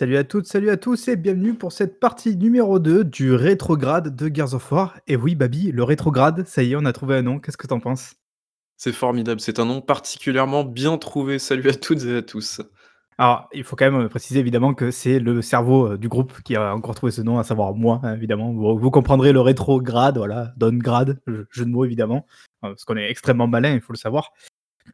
Salut à toutes, salut à tous et bienvenue pour cette partie numéro 2 du rétrograde de Gears of War. Et oui, Babi, le rétrograde, ça y est, on a trouvé un nom. Qu'est-ce que t'en penses? C'est formidable, c'est un nom particulièrement bien trouvé. Salut à toutes et à tous. Alors, il faut quand même préciser évidemment que c'est le cerveau euh, du groupe qui a encore trouvé ce nom, à savoir moi, hein, évidemment. Vous, vous comprendrez le rétrograde, voilà, downgrade, jeu jeu de mots évidemment, euh, parce qu'on est extrêmement malin, il faut le savoir.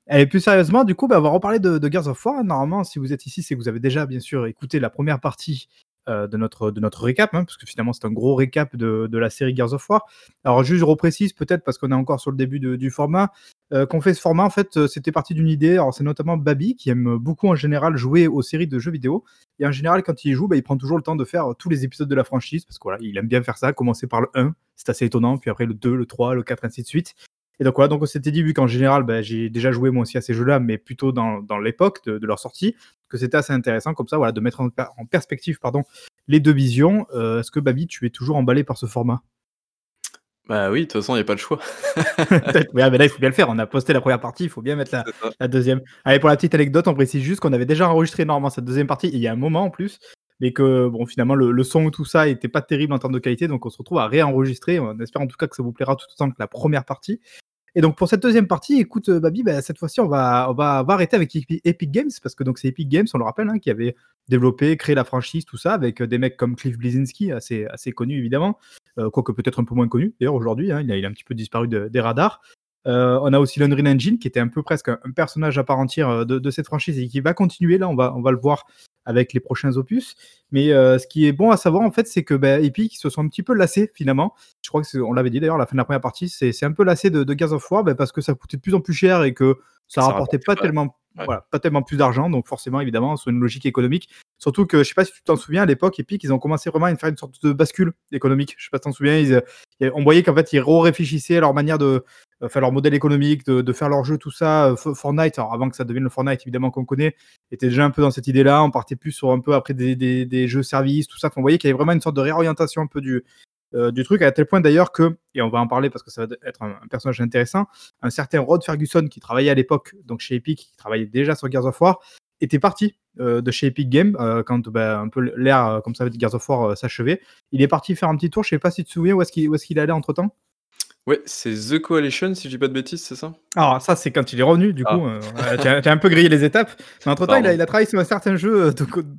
Et plus sérieusement, du coup, bah, on va reparler de, de of War. Normalement, si vous êtes ici, c'est que vous avez déjà, bien sûr, écouté la première partie euh, de, notre, de notre récap, hein, parce que finalement, c'est un gros récap de, la série Gears of War. Alors, juste, je reprécise, peut-être parce qu'on est encore sur le début du format, euh, qu'on fait ce format, en fait, euh, c'était parti d'une idée. Alors, c'est notamment Babi qui aime beaucoup, en général, jouer aux séries de jeux vidéo. Et en général, quand il joue, bah, il prend toujours le temps de faire tous les épisodes de la franchise, parce que voilà, il aime bien faire ça, commencer par le 1, c'est assez étonnant, puis après le 2, le 3, le 4, ainsi de suite. Et donc voilà, donc on s'était dit, vu qu'en général, bah, j'ai déjà joué moi aussi à ces jeux-là, mais plutôt dans, dans l'époque de, de leur sortie, que c'était assez intéressant comme ça, voilà, de mettre en, en perspective pardon, les deux visions. Euh, Est-ce que Babi, tu es toujours emballé par ce format? Bah oui, de toute façon, il n'y a pas le choix. Mais, là, il faut bien le faire. On a posté la première partie, il faut bien mettre la, la deuxième. Allez, pour la petite anecdote, on précise juste qu'on avait déjà enregistré normalement cette deuxième partie, il y a un moment en plus, mais que bon, finalement, le, le son ou tout ça était pas terrible en termes de qualité, donc on se retrouve à réenregistrer. On espère en tout cas que ça vous plaira tout autant que la première partie. Et donc pour cette deuxième partie, écoute euh, Babi, bah, cette fois-ci on va, on, va, arrêter avec Epi- Epic Games parce que donc c'est Epic Games, on le rappelle, hein, qui avait développé, créé la franchise, tout ça, avec euh, des mecs comme Cliff Bleszinski, assez, assez connu évidemment, euh, quoique peut-être un peu moins connu d'ailleurs aujourd'hui, hein, il, il a un petit peu disparu de- des radars. On a aussi l'Unreal Engine qui était un peu presque un, personnage à part entière de, de cette franchise et qui va continuer là, on va, on va le voir avec les prochains opus. Mais euh, ce qui est bon à savoir en fait, c'est que bah, Epic ils se sont un petit peu lassés finalement. Je crois que c'est- on l'avait dit d'ailleurs à la fin de la première partie, c'est un peu lassé de, de Gears of War bah, parce que ça coûtait de plus en plus cher et que ça, Ça rapportait pas pas. tellement, Ouais. voilà, pas tellement plus d'argent. Donc forcément évidemment sur une logique économique. Surtout que je sais pas si tu t'en souviens à l'époque, Epic ils ont commencé vraiment à faire une sorte de bascule économique. Je sais pas si tu t'en souviens, ils, euh, on voyait qu'en fait ils réfléchissaient à leur manière de faire leur modèle économique, de, faire leur jeu, tout ça. Euh, Fortnite, avant que ça devienne le Fortnite évidemment qu'on connaît, était déjà un peu dans cette idée-là. On partait plus sur un peu après des, jeux services, tout ça. Enfin, on voyait qu'il y avait vraiment une sorte de réorientation un peu du, euh, truc, à tel point d'ailleurs que, et on va en parler parce que ça va être un, personnage intéressant, un certain Rod Ferguson qui travaillait à l'époque donc chez Epic, qui travaillait déjà sur Gears of War, était parti euh, de chez Epic Games quand bah, un peu l'ère comme ça de Gears of War s'achevait. Il est parti faire un petit tour, je sais pas si tu te souviens où est-ce qu'il est qu'il allait entre temps. Ouais, c'est The Coalition, si je dis pas de bêtises, c'est ça? Alors ça c'est quand il est revenu du Ah. coup, voilà, tu as, tu as un peu grillé les étapes, mais entre temps il a, Pardon. il a travaillé sur un certain jeu euh,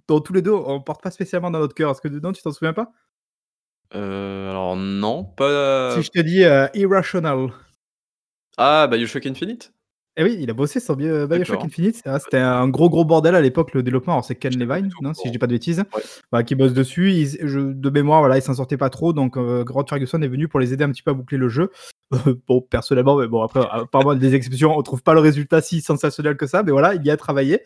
dont tous les deux on porte pas spécialement dans notre cœur. Est-ce que dedans tu t'en souviens pas? Euh, alors non, pas... Si je te dis euh, Irrational. Ah, Bioshock Infinite Eh oui, il a bossé sur Bio- Bioshock D'accord. Infinite. C'était un gros gros bordel à l'époque le développement. Alors c'est Ken J'étais pas Levine, du tout au non, si je courant. dis pas de bêtises, Ouais. voilà, qui bosse dessus. Je- de mémoire, voilà, il s'en sortait pas trop, donc euh, Rod Ferguson est venu pour les aider un petit peu à boucler le jeu. bon, personnellement, mais bon après, apparemment des exceptions, on trouve pas le résultat si sensationnel que ça, mais voilà, il y a travaillé.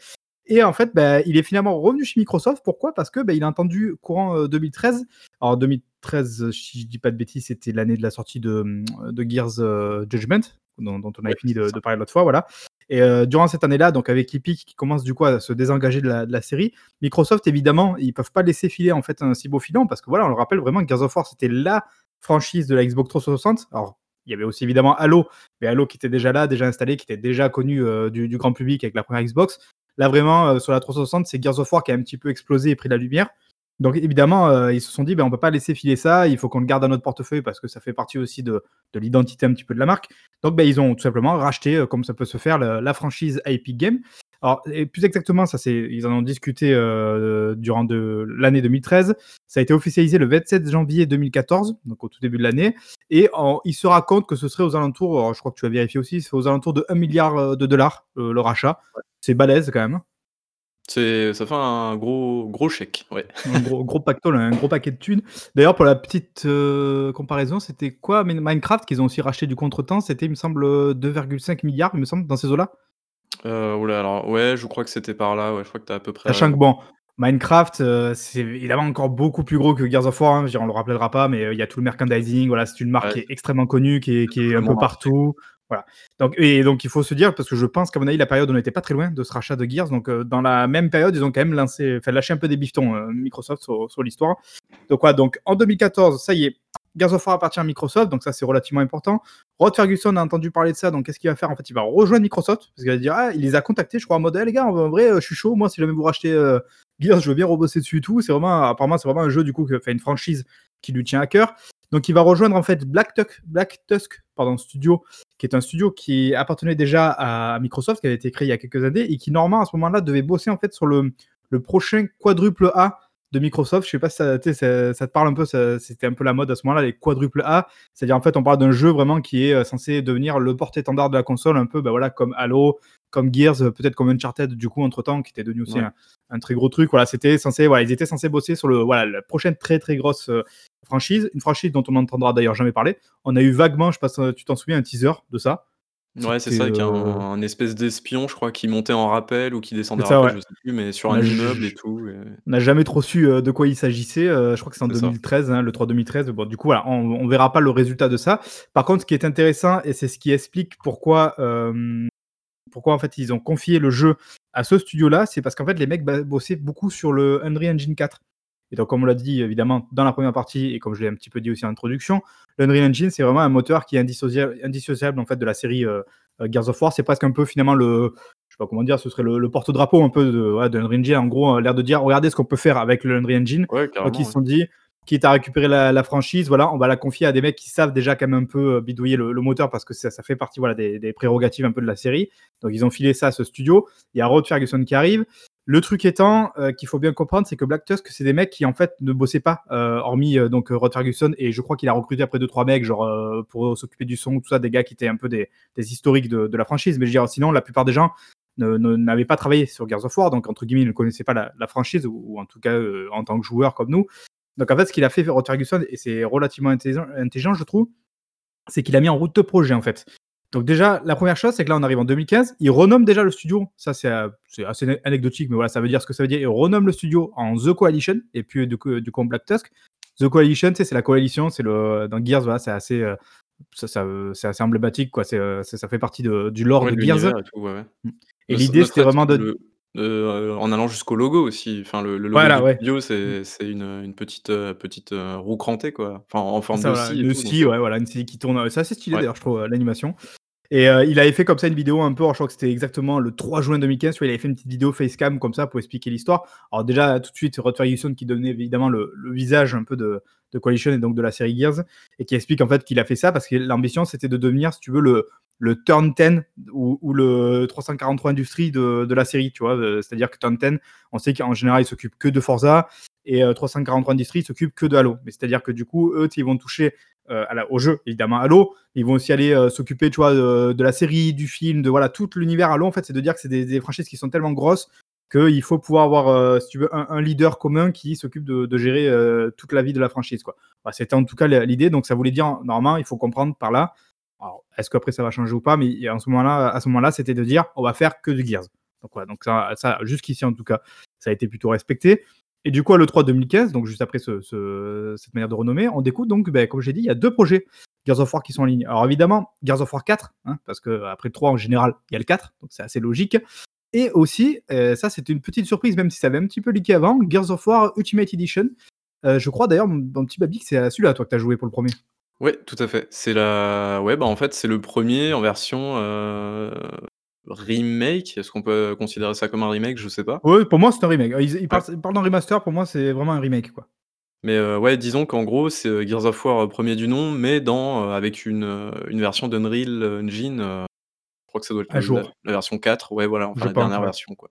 Et en fait, bah, il est finalement revenu chez Microsoft. Pourquoi? Parce que bah, il a entendu courant euh, 2013. Alors 2013, euh, si je dis pas de bêtises, c'était l'année de la sortie de, euh, de Gears euh, Judgment, dont, dont on avait Ouais, fini de, parler l'autre fois, voilà. Et euh, durant cette année-là, donc avec Epic qui commence du coup à se désengager de la, de la série, Microsoft évidemment, ils peuvent pas laisser filer en fait un si beau filon parce que voilà, on le rappelle vraiment, Gears of War c'était la franchise de la Xbox 360. Alors il y avait aussi évidemment Halo, mais Halo qui était déjà là, déjà installé, qui était déjà connu euh, du, du grand public avec la première Xbox. Là vraiment euh, sur la 360, c'est Gears of War qui a un petit peu explosé et pris la lumière. Donc évidemment, euh, ils se sont dit, ben, on peut pas laisser filer ça, il faut qu'on le garde dans notre portefeuille parce que ça fait partie aussi de, de l'identité un petit peu de la marque. Donc ben, ils ont tout simplement racheté, euh, comme ça peut se faire, la, la franchise Epic Games. Alors, et plus exactement, ça c'est, ils en ont discuté euh, durant de, l'année 2013. Ça a été officialisé le 27 janvier 2014, donc au tout début de l'année. Et en- il se raconte que ce serait aux alentours, je crois que tu as vérifié aussi, c'est aux alentours de 1 milliard de dollars le rachat. C'est balèze quand même. C'est, ça fait un gros, gros chèque, ouais. Un gros, gros pactole, un gros paquet de thunes. D'ailleurs, pour la petite euh, comparaison, c'était quoi Min- Minecraft qu'ils ont aussi racheté du contretemps C'était, il me semble, euh, 2,5 milliards, il me semble, dans ces eaux-là. Euh, oula, alors, ouais, je crois que c'était par là, ouais, je crois que t'as à peu près Sachant que bon, Minecraft, euh, c'est évidemment encore beaucoup plus gros que Gears of War. hein, je veux dire, on le rappellera pas, mais euh, il y a tout le merchandising. Voilà, c'est une marque Ouais. qui est extrêmement connue, qui est, qui est un peu marqué. partout. Voilà. Donc, et donc, il faut se dire, parce que je pense qu'à mon avis, la période, on n'était pas très loin de ce rachat de Gears. Donc, euh, dans la même période, ils ont quand même lancé, enfin, lâché un peu des bifetons, euh, Microsoft, sur, l'histoire. Donc, voilà, donc en 2014, ça y est, Gears of War appartient à Microsoft, donc ça, c'est relativement important. Rod Ferguson a entendu parler de ça, donc qu'est-ce qu'il va faire? En fait, il va rejoindre Microsoft, parce qu'il va dire, ah, il les a contactés, je crois, en mode, Eh, les gars, en vrai, euh, je suis chaud, moi, si jamais vous rachetez euh, Gears, je veux bien rebosser dessus et tout. C'est vraiment, apparemment, c'est vraiment un jeu du coup, fait une franchise qui lui tient à cœur. Donc, il va rejoindre en fait Black Tusk, Black Tusk Studio, qui est un studio qui appartenait déjà à Microsoft, qui avait été créé il y a quelques années et qui normalement à ce moment-là devait bosser en fait sur le prochain quadruple A de Microsoft. Je sais pas si ça, ça, te parle un peu, c'était un peu la mode à ce moment-là, les quadruple A. C'est-à-dire, en fait, on parle d'un jeu vraiment qui est euh, censé devenir le porte-étendard de la console, un peu ben voilà, comme Halo, comme Gears, euh, peut-être comme Uncharted, du coup, entre-temps, qui était devenu aussi un, très gros truc. Voilà, c'était censé, voilà, ils étaient censés bosser sur le, voilà, la prochaine très, très grosse euh, franchise. Une franchise dont on n'entendra d'ailleurs jamais parler. On a eu vaguement, je sais pas tu t'en souviens, un teaser de ça. Ouais, c'est ça, avec un, espèce d'espion, je crois, qui montait en rappel ou qui descendait en rappel, je sais plus, mais sur un immeuble et tout. On n'a jamais trop su de quoi il s'agissait. je crois que c'est en 2013, hein, le 3 2013. Bon, du coup, voilà, on, ne verra pas le résultat de ça. Par contre, ce qui est intéressant, et c'est ce qui explique pourquoi, pourquoi en fait ils ont confié le jeu à ce studio-là, c'est parce qu'en fait les mecs bossaient beaucoup sur le Unreal Engine 4. Et donc, comme on l'a dit évidemment dans la première partie, et comme je l'ai un petit peu dit aussi en introduction, l'Unreal Engine, c'est vraiment un moteur qui est indissociable, en fait, de la série euh, euh, Gears of War. C'est presque un peu finalement le, je sais pas comment dire, ce serait le, porte-drapeau un peu de, ouais, Engine. En gros, l'air de dire, regardez ce qu'on peut faire avec le Unreal Engine. donc, ils se sont dit, quitte à récupérer la, franchise, voilà, on va la confier à des mecs qui savent déjà quand même un peu euh, bidouiller le, moteur parce que ça, fait partie voilà, des, des, prérogatives un peu de la série. Donc ils ont filé ça à ce studio. Il y a Rod Ferguson qui arrive. Le truc étant euh, qu'il faut bien comprendre, c'est que Black Tusk, c'est des mecs qui en fait ne bossaient pas, euh, hormis euh, donc Rod Ferguson et je crois qu'il a recruté après deux trois mecs, genre pour s'occuper du son, tout ça, des gars qui étaient un peu des, historiques de, la franchise. Mais je veux dire, sinon, la plupart des gens n'avaient pas travaillé sur Gears of War, donc entre guillemets, ils ne connaissaient pas la, franchise ou, en tout cas en tant que joueur comme nous. Donc en fait, ce qu'il a fait Rod Ferguson et c'est relativement intelligent, intelligent, je trouve, c'est qu'il a mis en route deux projets en fait. Donc déjà, la première chose, c'est que là, on arrive en 2015. Il renomme déjà le studio. Ça, c'est euh, assez anecdotique, mais voilà, ça veut dire ce que ça veut dire. Il renomme le studio en The Coalition, et puis du coup, du coup en Black Tusk. The Coalition, c'est la coalition, c'est le dans Gears, voilà, c'est assez, euh, ça, c'est assez emblématique, quoi. C'est, euh, ça fait partie de, du lore de Gears. Et, mm. et l'idée, c'était vraiment de en allant jusqu'au logo aussi. Enfin, le, logo du studio, mm. c'est une, une, petite, petite roue crantée, quoi. Enfin, en forme de scie. Scie, ouais, voilà, une scie qui tourne. C'est assez stylé d'ailleurs, je trouve, l'animation. Et euh, il avait fait comme ça une vidéo un peu, je crois que c'était exactement le 3 juin 2015, il avait fait une petite vidéo facecam comme ça pour expliquer l'histoire. Alors déjà, tout de suite, Rod Ferguson qui donnait évidemment le, visage un peu de, Coalition et donc de la série Gears, et qui explique en fait qu'il a fait ça parce que l'ambition c'était de devenir, si tu veux, le, Turn 10 ou, le 343 Industrie de, la série, tu vois. Euh, c'est-à-dire que Turn 10, on sait qu'en général, il s'occupe que de Forza, et 343 Industries s'occupe que de Halo. Mais c'est-à-dire que du coup, eux, ils vont toucher euh, au jeu, évidemment Halo, ils vont aussi aller euh, s'occuper, tu vois, de, la série, du film, de voilà, tout l'univers Halo. En fait, c'est de dire que c'est des, franchises qui sont tellement grosses qu'il faut pouvoir avoir, euh, si tu veux, un, leader commun qui s'occupe de, gérer toute la vie de la franchise. Quoi. C'était en tout cas l'idée. Donc, ça voulait dire, normalement, il faut comprendre par là. est-ce qu'après ça va changer ou pas Mais en ce moment-là, à ce moment-là, c'était de dire, on va faire que du Gears. Donc, voilà, donc ça, ça jusqu'ici en tout cas, ça a été plutôt respecté. Et du coup, à l'E3 2015, donc juste après cette manière de renommer, on découvre donc, ben, comme j'ai dit, il y a deux projets Gears of War qui sont en ligne. Alors évidemment, Gears of War 4, hein, parce qu'après 3 en général, il y a le 4, donc c'est assez logique. Et aussi, euh, ça c'était une petite surprise, même si ça avait un petit peu leaké avant, Gears of War Ultimate Edition. Euh, je crois d'ailleurs, mon, petit babi, que c'est celui-là, toi, que tu as joué pour le premier. Oui, tout à fait. C'est la... ouais, bah en fait, c'est le premier en version euh, remake? Est-ce qu'on peut considérer ça comme un remake? Je sais pas. Oui, pour moi, c'est un remake. Ils, parlent, d'un remaster, pour moi, c'est vraiment un remake, quoi. Mais ouais, disons qu'en gros, c'est Gears of War premier du nom, mais dans avec une, une version d'Unreal Engine. je crois que ça doit être La, version 4, ouais, voilà, enfin la dernière version, quoi.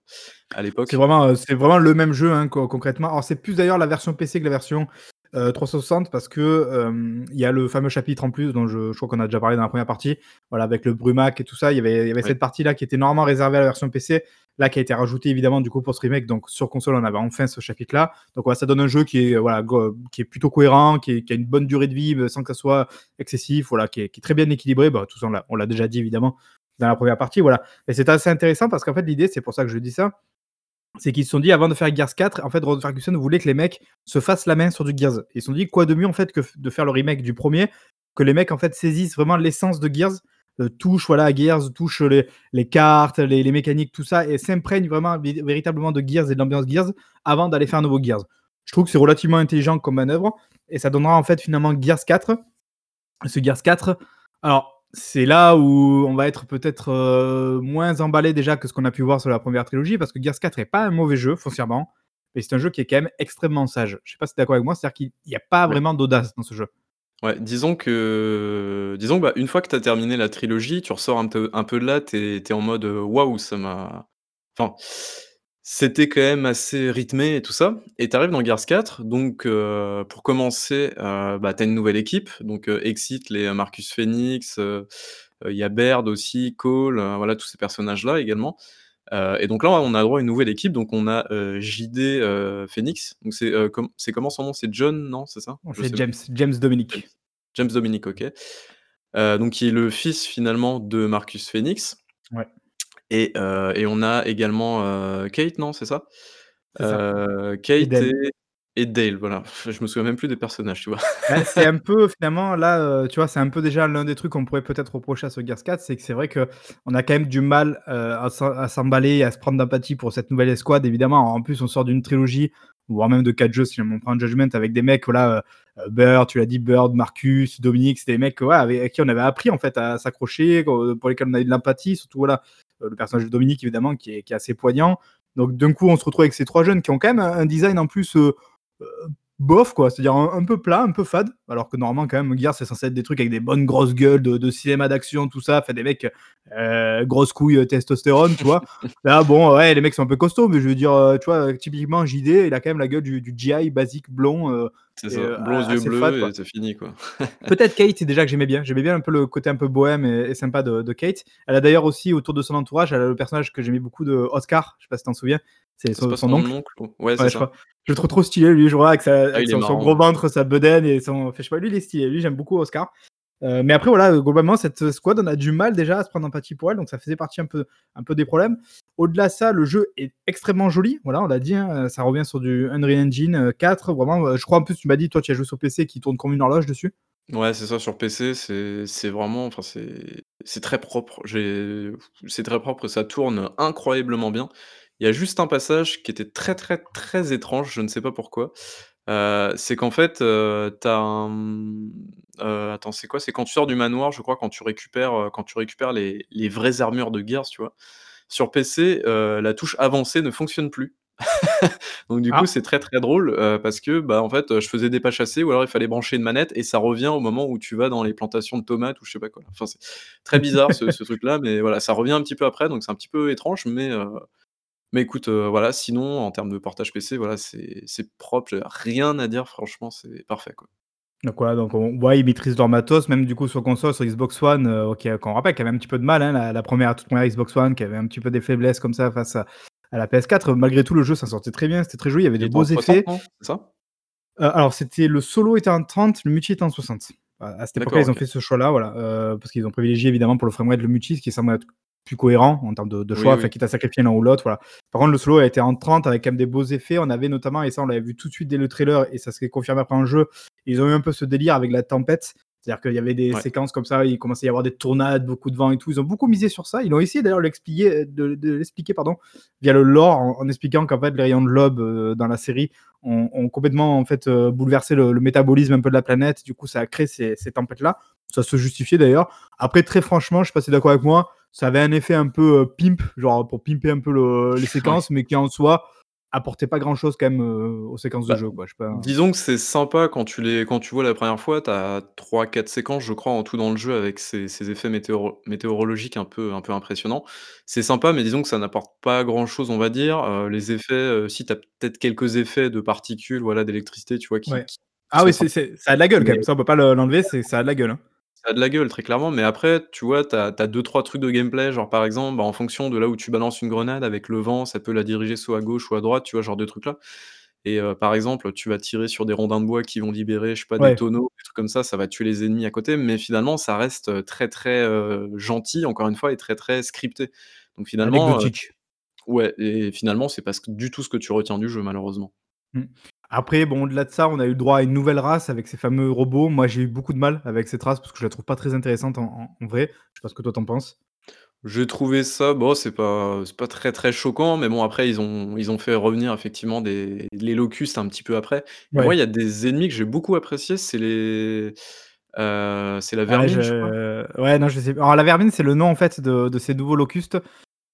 À l'époque. C'est vraiment, c'est vraiment le même jeu, hein, concrètement. Alors, c'est plus d'ailleurs la version PC que la version 360 euh, parce que euh, il y a le fameux chapitre en plus dont je, crois qu'on a déjà parlé dans la première partie, voilà, avec le Brumac et tout ça. Il y avait, y avait cette partie-là qui était normalement réservée à la version PC, là qui a été rajoutée évidemment du coup pour ce remake. Donc sur console, on avait enfin ce chapitre-là. Donc voilà, ça donne un jeu qui est, voilà, qui est plutôt cohérent, qui, a une bonne durée de vie sans que ça soit excessif, voilà, qui est, très bien équilibré. Bah, tout ça, on l'a déjà dit évidemment dans la première partie. Voilà. Et c'est assez intéressant parce qu'en fait, l'idée, c'est pour ça que je dis ça, c'est qu'ils se sont dit avant de faire Gears 4, en fait, Rod Ferguson voulait que les mecs se fassent la main sur du Gears. Ils se sont dit quoi de mieux en fait que de faire le remake du premier, que les mecs en fait saisissent vraiment l'essence de Gears, euh, touchent voilà Gears, touchent les, les cartes, les, les, mécaniques, tout ça, et s'imprègnent vraiment véritablement de Gears et de l'ambiance Gears avant d'aller faire un nouveau Gears. Je trouve que c'est relativement intelligent comme manœuvre, et ça donnera en fait finalement Gears 4. Ce Gears 4, alors c'est là où on va être peut-être euh, moins emballé déjà que ce qu'on a pu voir sur la première trilogie, parce que Gears 4 n'est pas un mauvais jeu, foncièrement. mais c'est un jeu qui est quand même extrêmement sage. Je sais pas si tu es d'accord avec moi, c'est-à-dire qu'il y a pas vraiment d'audace dans ce jeu. Ouais, disons que disons que, bah, une fois que tu as terminé la trilogie, tu ressors un peu un peu de là, tu es en mode, «Waouh, ça m'a» enfin, c'était quand même assez rythmé et tout ça et tu arrives dans Gears 4 donc heu, pour commencer, heu, bah, tu as une nouvelle équipe donc heu, Exit, les Marcus Phoenix, il y a Baird aussi, Cole, voilà tous ces personnages-là également, et donc là, on a droit à une nouvelle équipe donc on a, JD, Phoenix donc c'est, com comment son nom? C'est John, non, c'est ça? C'est James, James Dominic. James Dominic, OK. Donc qui est le fils finalement de Marcus Phoenix Ouais. Et heu et on a également, heu, Kate, non, c'est ça? Ça. Heu, Et Kate Dale. et et Dale, voilà. Je me souviens même plus des personnages, tu vois? Bah, c'est un peu finalement là, tu vois, c'est un peu déjà l'un des trucs qu'on pourrait peut-être reprocher à ce Gears 4, c'est que c'est vrai qu'on a quand même du mal, à s'em à s'emballer et à se prendre d'empathie pour cette nouvelle escouade évidemment. En plus, on sort d'une trilogie, voire même de 4 jeux si on prend Judgment avec des mecs, voilà, heu, Baird, tu l'as dit, Baird, Marcus, Dominic, c'était des mecs, ouais, avec qui on avait appris en fait à s'accrocher, pour lesquels on a eu de l'empathie, surtout voilà, le personnage de Dominic évidemment qui est assez poignant. Donc d'un coup, on se retrouve avec ces 3 jeunes qui ont quand même un design en plus, heu heu, bof quoi, c'est-à-dire un peu plat, un peu fade, alors que normalement quand même Gears c'est censé être des trucs avec des bonnes grosses gueules de de cinéma d'action, tout ça, enfin des mecs, heu, grosses couilles, heu, testostérone, tu vois? Là bon, ouais, les mecs sont un peu costauds, mais je veux dire, heu, tu vois, typiquement JD, il a quand même la gueule du du GI basique blond, C'est ça, heu, blond aux yeux bleus et c'est fini, quoi. Peut-être Kate déjà que j'aimais bien. J'aimais bien un peu le côté un peu bohème et et sympa de de Kate. Elle a d'ailleurs aussi autour de son entourage, elle a le personnage que j'aimais beaucoup de Oscar, je sais pas si t'en souviens? C'est son son oncle. oncle? Ouais, c'est je ça. crois. Je le trouve trop stylé lui, je vois avec sa Ah, avec son son gros ventre, sa bedaine et son je sais pas, lui il est lui j'aime beaucoup Oscar. Heu, mais après voilà, globalement cette squad, on a du mal déjà à se prendre d'empathie pour elle, donc ça faisait partie un peu un peu des problèmes. Au-delà de ça, le jeu est extrêmement joli, voilà, on l'a dit, hein, ça revient sur du Unreal Engine, heu, 4, vraiment, heu, je crois en plus tu m'as dit toi tu as joué sur PC qui tourne comme une horloge dessus? Ouais, c'est ça, sur PC, c'est vraiment enfin c'est très propre. C'est très propre, ça tourne incroyablement bien. Il y a juste un passage qui était très, très, très étrange, je ne sais pas pourquoi. Heu, c'est qu'en fait, heu, tu as un, mmh, heu, attends, c'est quoi? C'est quand tu sors du manoir, je crois, quand tu récupères, heu, quand tu récupères les les vraies armures de Gears, tu vois? Sur PC, heu, la touche avancée ne fonctionne plus. Donc du coup, Ah! c'est très, très drôle, heu, parce que, bah, en fait, heu, je faisais des pas chassés ou alors il fallait brancher une manette et ça revient au moment où tu vas dans les plantations de tomates ou je sais pas quoi. Enfin, c'est très bizarre ce ce truc-là, mais voilà, ça revient un petit peu après, donc c'est un petit peu étrange, mais heu, mais écoute, heu, voilà, sinon en termes de portage PC, voilà, c'est c'est propre, rien à dire, franchement, c'est parfait, quoi. Donc voilà, donc on voit, ils maîtrisent leur matos, même du coup sur console, sur Xbox One, heu, OK, qu'on rappelle qui avait un petit peu de mal, hein, la la 1re toute 1re Xbox One, qui avait un petit peu des faiblesses comme ça face à à la PS4. Malgré tout, le jeu s'en sortait très bien, c'était très joli, il y avait Il de était beaux en 60, effets. non? C'est ça? Heu, alors c'était le solo était en 30, le multi était en 60. À à cette époque-là, D'accord, ils ont OK. fait ce choix-là, voilà, heu, parce qu'ils ont privilégié évidemment pour le framerate le multi, ce qui semble être plus cohérent en termes de de Oui, choix, enfin oui. quitte à sacrifier l'un ou l'autre, voilà. Par contre, le solo a été en 30 avec quand même des beaux effets. On avait notamment et ça on l'avait vu tout de suite dès le trailer et ça s'est confirmé après en jeu, ils ont eu un peu ce délire avec la tempête. C'est-à-dire qu'il y avait des Ouais. séquences comme ça, il commençait à y avoir des tornades, beaucoup de vent et tout. Ils ont beaucoup misé sur ça. Ils ont essayé d'ailleurs de l'expliquer de l'expliquer pardon, via le lore en en expliquant qu'en fait les rayons de l'aube, heu, dans la série ont ont complètement en fait, heu, bouleversé le le métabolisme un peu de la planète. Du coup, ça a créé ces ces tempêtes-là. Ça se justifiait d'ailleurs. Après très franchement, je sais pas si d'accord avec moi, ça avait un effet un peu, heu, pimp, genre pour pimper un peu le les Ouais. séquences, mais qui en soi apportait pas grand chose quand même, heu, aux séquences de Bah, jeu quoi, je sais pas disons que c'est sympa quand tu les quand tu vois la 1re fois, tu as 3-4 séquences, je crois, en tout dans le jeu avec ces ces effets météoro météorologiques un peu un peu impressionnants. C'est sympa, mais disons que ça n'apporte pas grand-chose, on va dire. Heu, les effets, si tu as peut-être quelques effets de particules, voilà, d'électricité, tu vois, qui Ouais. qui qui Ah oui, ça a de la gueule quand même, ça on peut pas le l'enlever, ça a de la gueule, hein. Ça a de la gueule, très clairement, mais après, tu vois, tu as tu as 2-3 trucs de gameplay, genre par exemple, bah, en fonction de là où tu balances une grenade avec le vent, ça peut la diriger soit à gauche ou à droite, tu vois, genre de trucs là et heu, par exemple, tu vas tirer sur des rondins de bois qui vont libérer, je sais pas, des Ouais. tonneaux, des trucs comme ça, ça va tuer les ennemis à côté, mais finalement ça reste, heu, très, très, heu, gentil encore une fois et très, très scripté. Donc finalement, heu Anecdotique. ouais et finalement, c'est pas ce du tout ce que tu retiens du jeu, malheureusement. Mmh. Après bon, au-delà de ça, on a eu le droit à une nouvelle race avec ces fameux robots. Moi, j'ai eu beaucoup de mal avec cette race parce que je la trouve pas très intéressante en en en vrai. Je sais pas ce que toi tu en penses? J'ai trouvé ça, bon, c'est pas c'est pas très, très choquant, mais bon, après, ils ont ils ont fait revenir effectivement des les locustes un petit peu après et moi, il Ouais. y a des ennemis que j'ai beaucoup appréciés, c'est les, heu, c'est la Ouais, vermine, je crois? je ouais, non, je sais alors la vermine, c'est le nom en fait de de ces nouveaux locustes.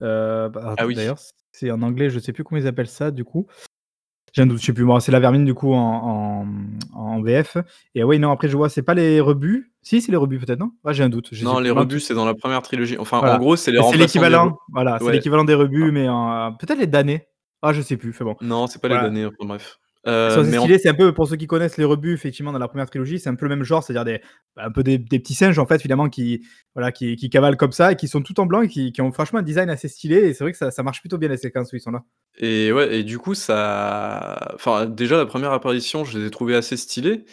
Heu, bah, Ah oui. d'ailleurs, c'est en anglais, je sais plus comment ils appellent ça du coup. J'ai un doute, je sais plus moi, c'est la vermine du coup en en, en VF et ouais, non après je vois c'est pas les rebuts? Si, c'est les rebuts peut-être, non? Ouais, j'ai un doute, Non, les rebuts, c'est dans la 1re trilogie. Enfin, en gros, c'est les c'est des l'équivalent, voilà, c'est ouais. l'équivalent des Ah. rebuts mais en peut-être les damnés? Ah je sais plus, enfin bon, Non, c'est pas les damnés, enfin bref. Mais stylés, c'est un peu pour ceux qui connaissent les rebuts effectivement dans la 1re trilogie, c'est un peu le même genre, c'est-à-dire des un peu des des petits singes en fait finalement qui voilà, qui qui cavalent comme ça et qui sont tout en blanc et qui qui ont franchement un design assez stylé et c'est vrai que ça ça marche plutôt bien les séquences où ils sont là. Et ouais et du coup ça enfin déjà la 1re apparition, je les ai trouvés assez stylés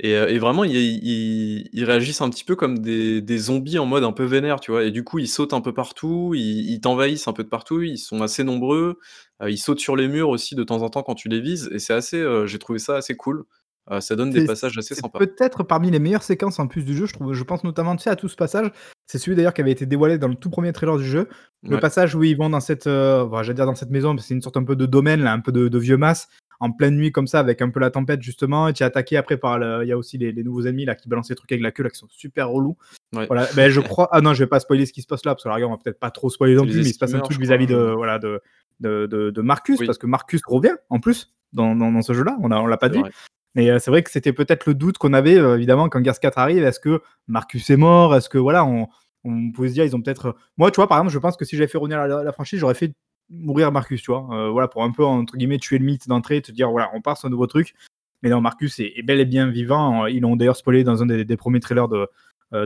et heu et vraiment ils ils ils réagissent un petit peu comme des des zombies en mode un peu vénère, tu vois? Et du coup, ils sautent un peu partout, ils ils t'envahissent un peu de partout, ils sont assez nombreux, heu, ils sautent sur les murs aussi de temps en temps quand tu les vises et c'est assez, heu, j'ai trouvé ça assez cool. Heu, ça donne des passages assez sympas. peut-être parmi les meilleures séquences en plus du jeu, je trouve. Je pense notamment, tu sais, à tout ce passage, c'est celui d'ailleurs qui avait été dévoilé dans le tout 1er trailer du jeu. Le Ouais. passage où ils vont dans cette, bah, j'allais dire dans cette maison, mais c'est une sorte un peu de domaine là, un peu de de vieux mas, en pleine nuit comme ça avec un peu la tempête justement et tu es attaqué après par le il y a aussi les les nouveaux ennemis là qui balancent les trucs avec la queue là qui sont super relous. Ouais. Voilà, beh, je crois ah non, je vais pas spoiler ce qui se passe là, parce la rigueur on va peut-être pas trop spoiler non plus, mais il se passe un truc vis-à-vis de voilà de de de de Marcus, Oui. parce que Marcus revient en plus dans dans dans ce jeu-là, on a on l'a pas dit. vrai. Mais heu, c'est vrai que c'était peut-être le doute qu'on avait, heu, évidemment quand Gears 4 arrive. Est-ce que Marcus est mort? Est-ce que voilà, on on pouvait se dire ils ont peut-être, moi tu vois par exemple, je pense que si j'avais fait revenir la la franchise, j'aurais fait mourir Marcus, tu vois? Heu, voilà pour un peu entre guillemets «tuer le mythe» d'entrée te dire voilà, on part sur un nouveau truc. Mais non, Marcus est bel et bien vivant, ils l'ont d'ailleurs spoilé dans un des des 1ers trailers de,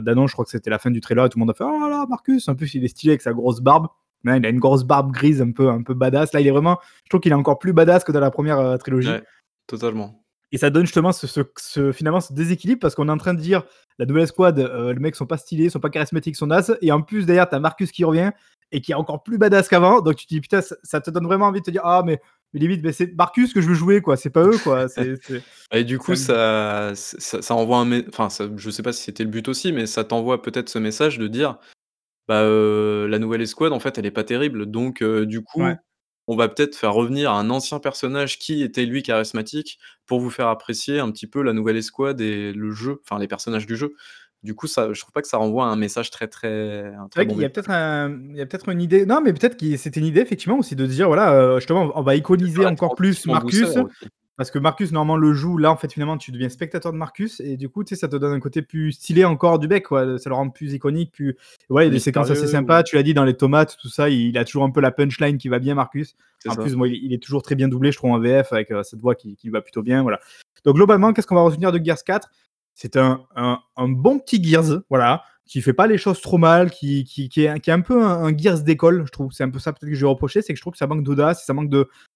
d'annonce, je crois que c'était la fin du trailer et tout le monde a fait: «Oh là là, Marcus!» en plus il est stylé avec sa grosse barbe. Il a une grosse barbe grise un peu un peu badass. Là, il est vraiment je trouve qu'il est encore plus badass que dans la 1re, heu, trilogie. Totalement. Et ça donne justement ce ce ce finalement ce déséquilibre parce qu'on est en train de dire: «La nouvelle squad, heu, les mecs sont pas stylés, sont pas charismatiques, sont nazes» et en plus derrière tu as Marcus qui revient et qui est encore plus badass qu'avant. Donc tu te dis: «Putain» ça ça te donne vraiment envie de te dire: «Ah mais mais limite, mais c'est Marcus que je veux jouer quoi, c'est pas eux quoi». Et du coup ça ça ça envoie un enfin je sais pas si c'était le but aussi, mais ça t'envoie peut-être ce message de dire: «Bah, heu, la nouvelle escouade en fait elle est pas terrible donc heu, du Ouais. On va peut-être faire revenir un ancien personnage qui était lui charismatique pour vous faire apprécier un petit peu la nouvelle escouade et le jeu, enfin les personnages du jeu». Du coup ça je trouve pas que ça renvoie un message très, très très vrai bon qu'il y a message. peut-être un il y a peut-être une idée non mais peut-être qui c'était une idée effectivement aussi de dire voilà, heu, justement on va iconiser encore plus Marcus. Parce que Marcus normalement le joue, là en fait finalement tu deviens spectateur de Marcus et du coup tu sais ça te donne un côté plus stylé encore du mec quoi, ça le rend plus iconique, plus ouais il y a Plus des séquences assez sympas, tu l'as dit dans les tomates tout ça, il a toujours un peu la punchline qui va bien Marcus. En ça. plus moi il est toujours très bien doublé je trouve en VF avec, heu, cette voix qui qui va plutôt bien, voilà. Donc globalement qu'est-ce qu'on va retenir de Gears 4? C'est un un un bon petit Gears, voilà, qui fait pas les choses trop mal, qui qui qui est qui est un peu un Gears d'école je trouve. C'est un peu ça peut-être que je vais reprocher, c'est que je trouve que ça manque d'audace, ça manque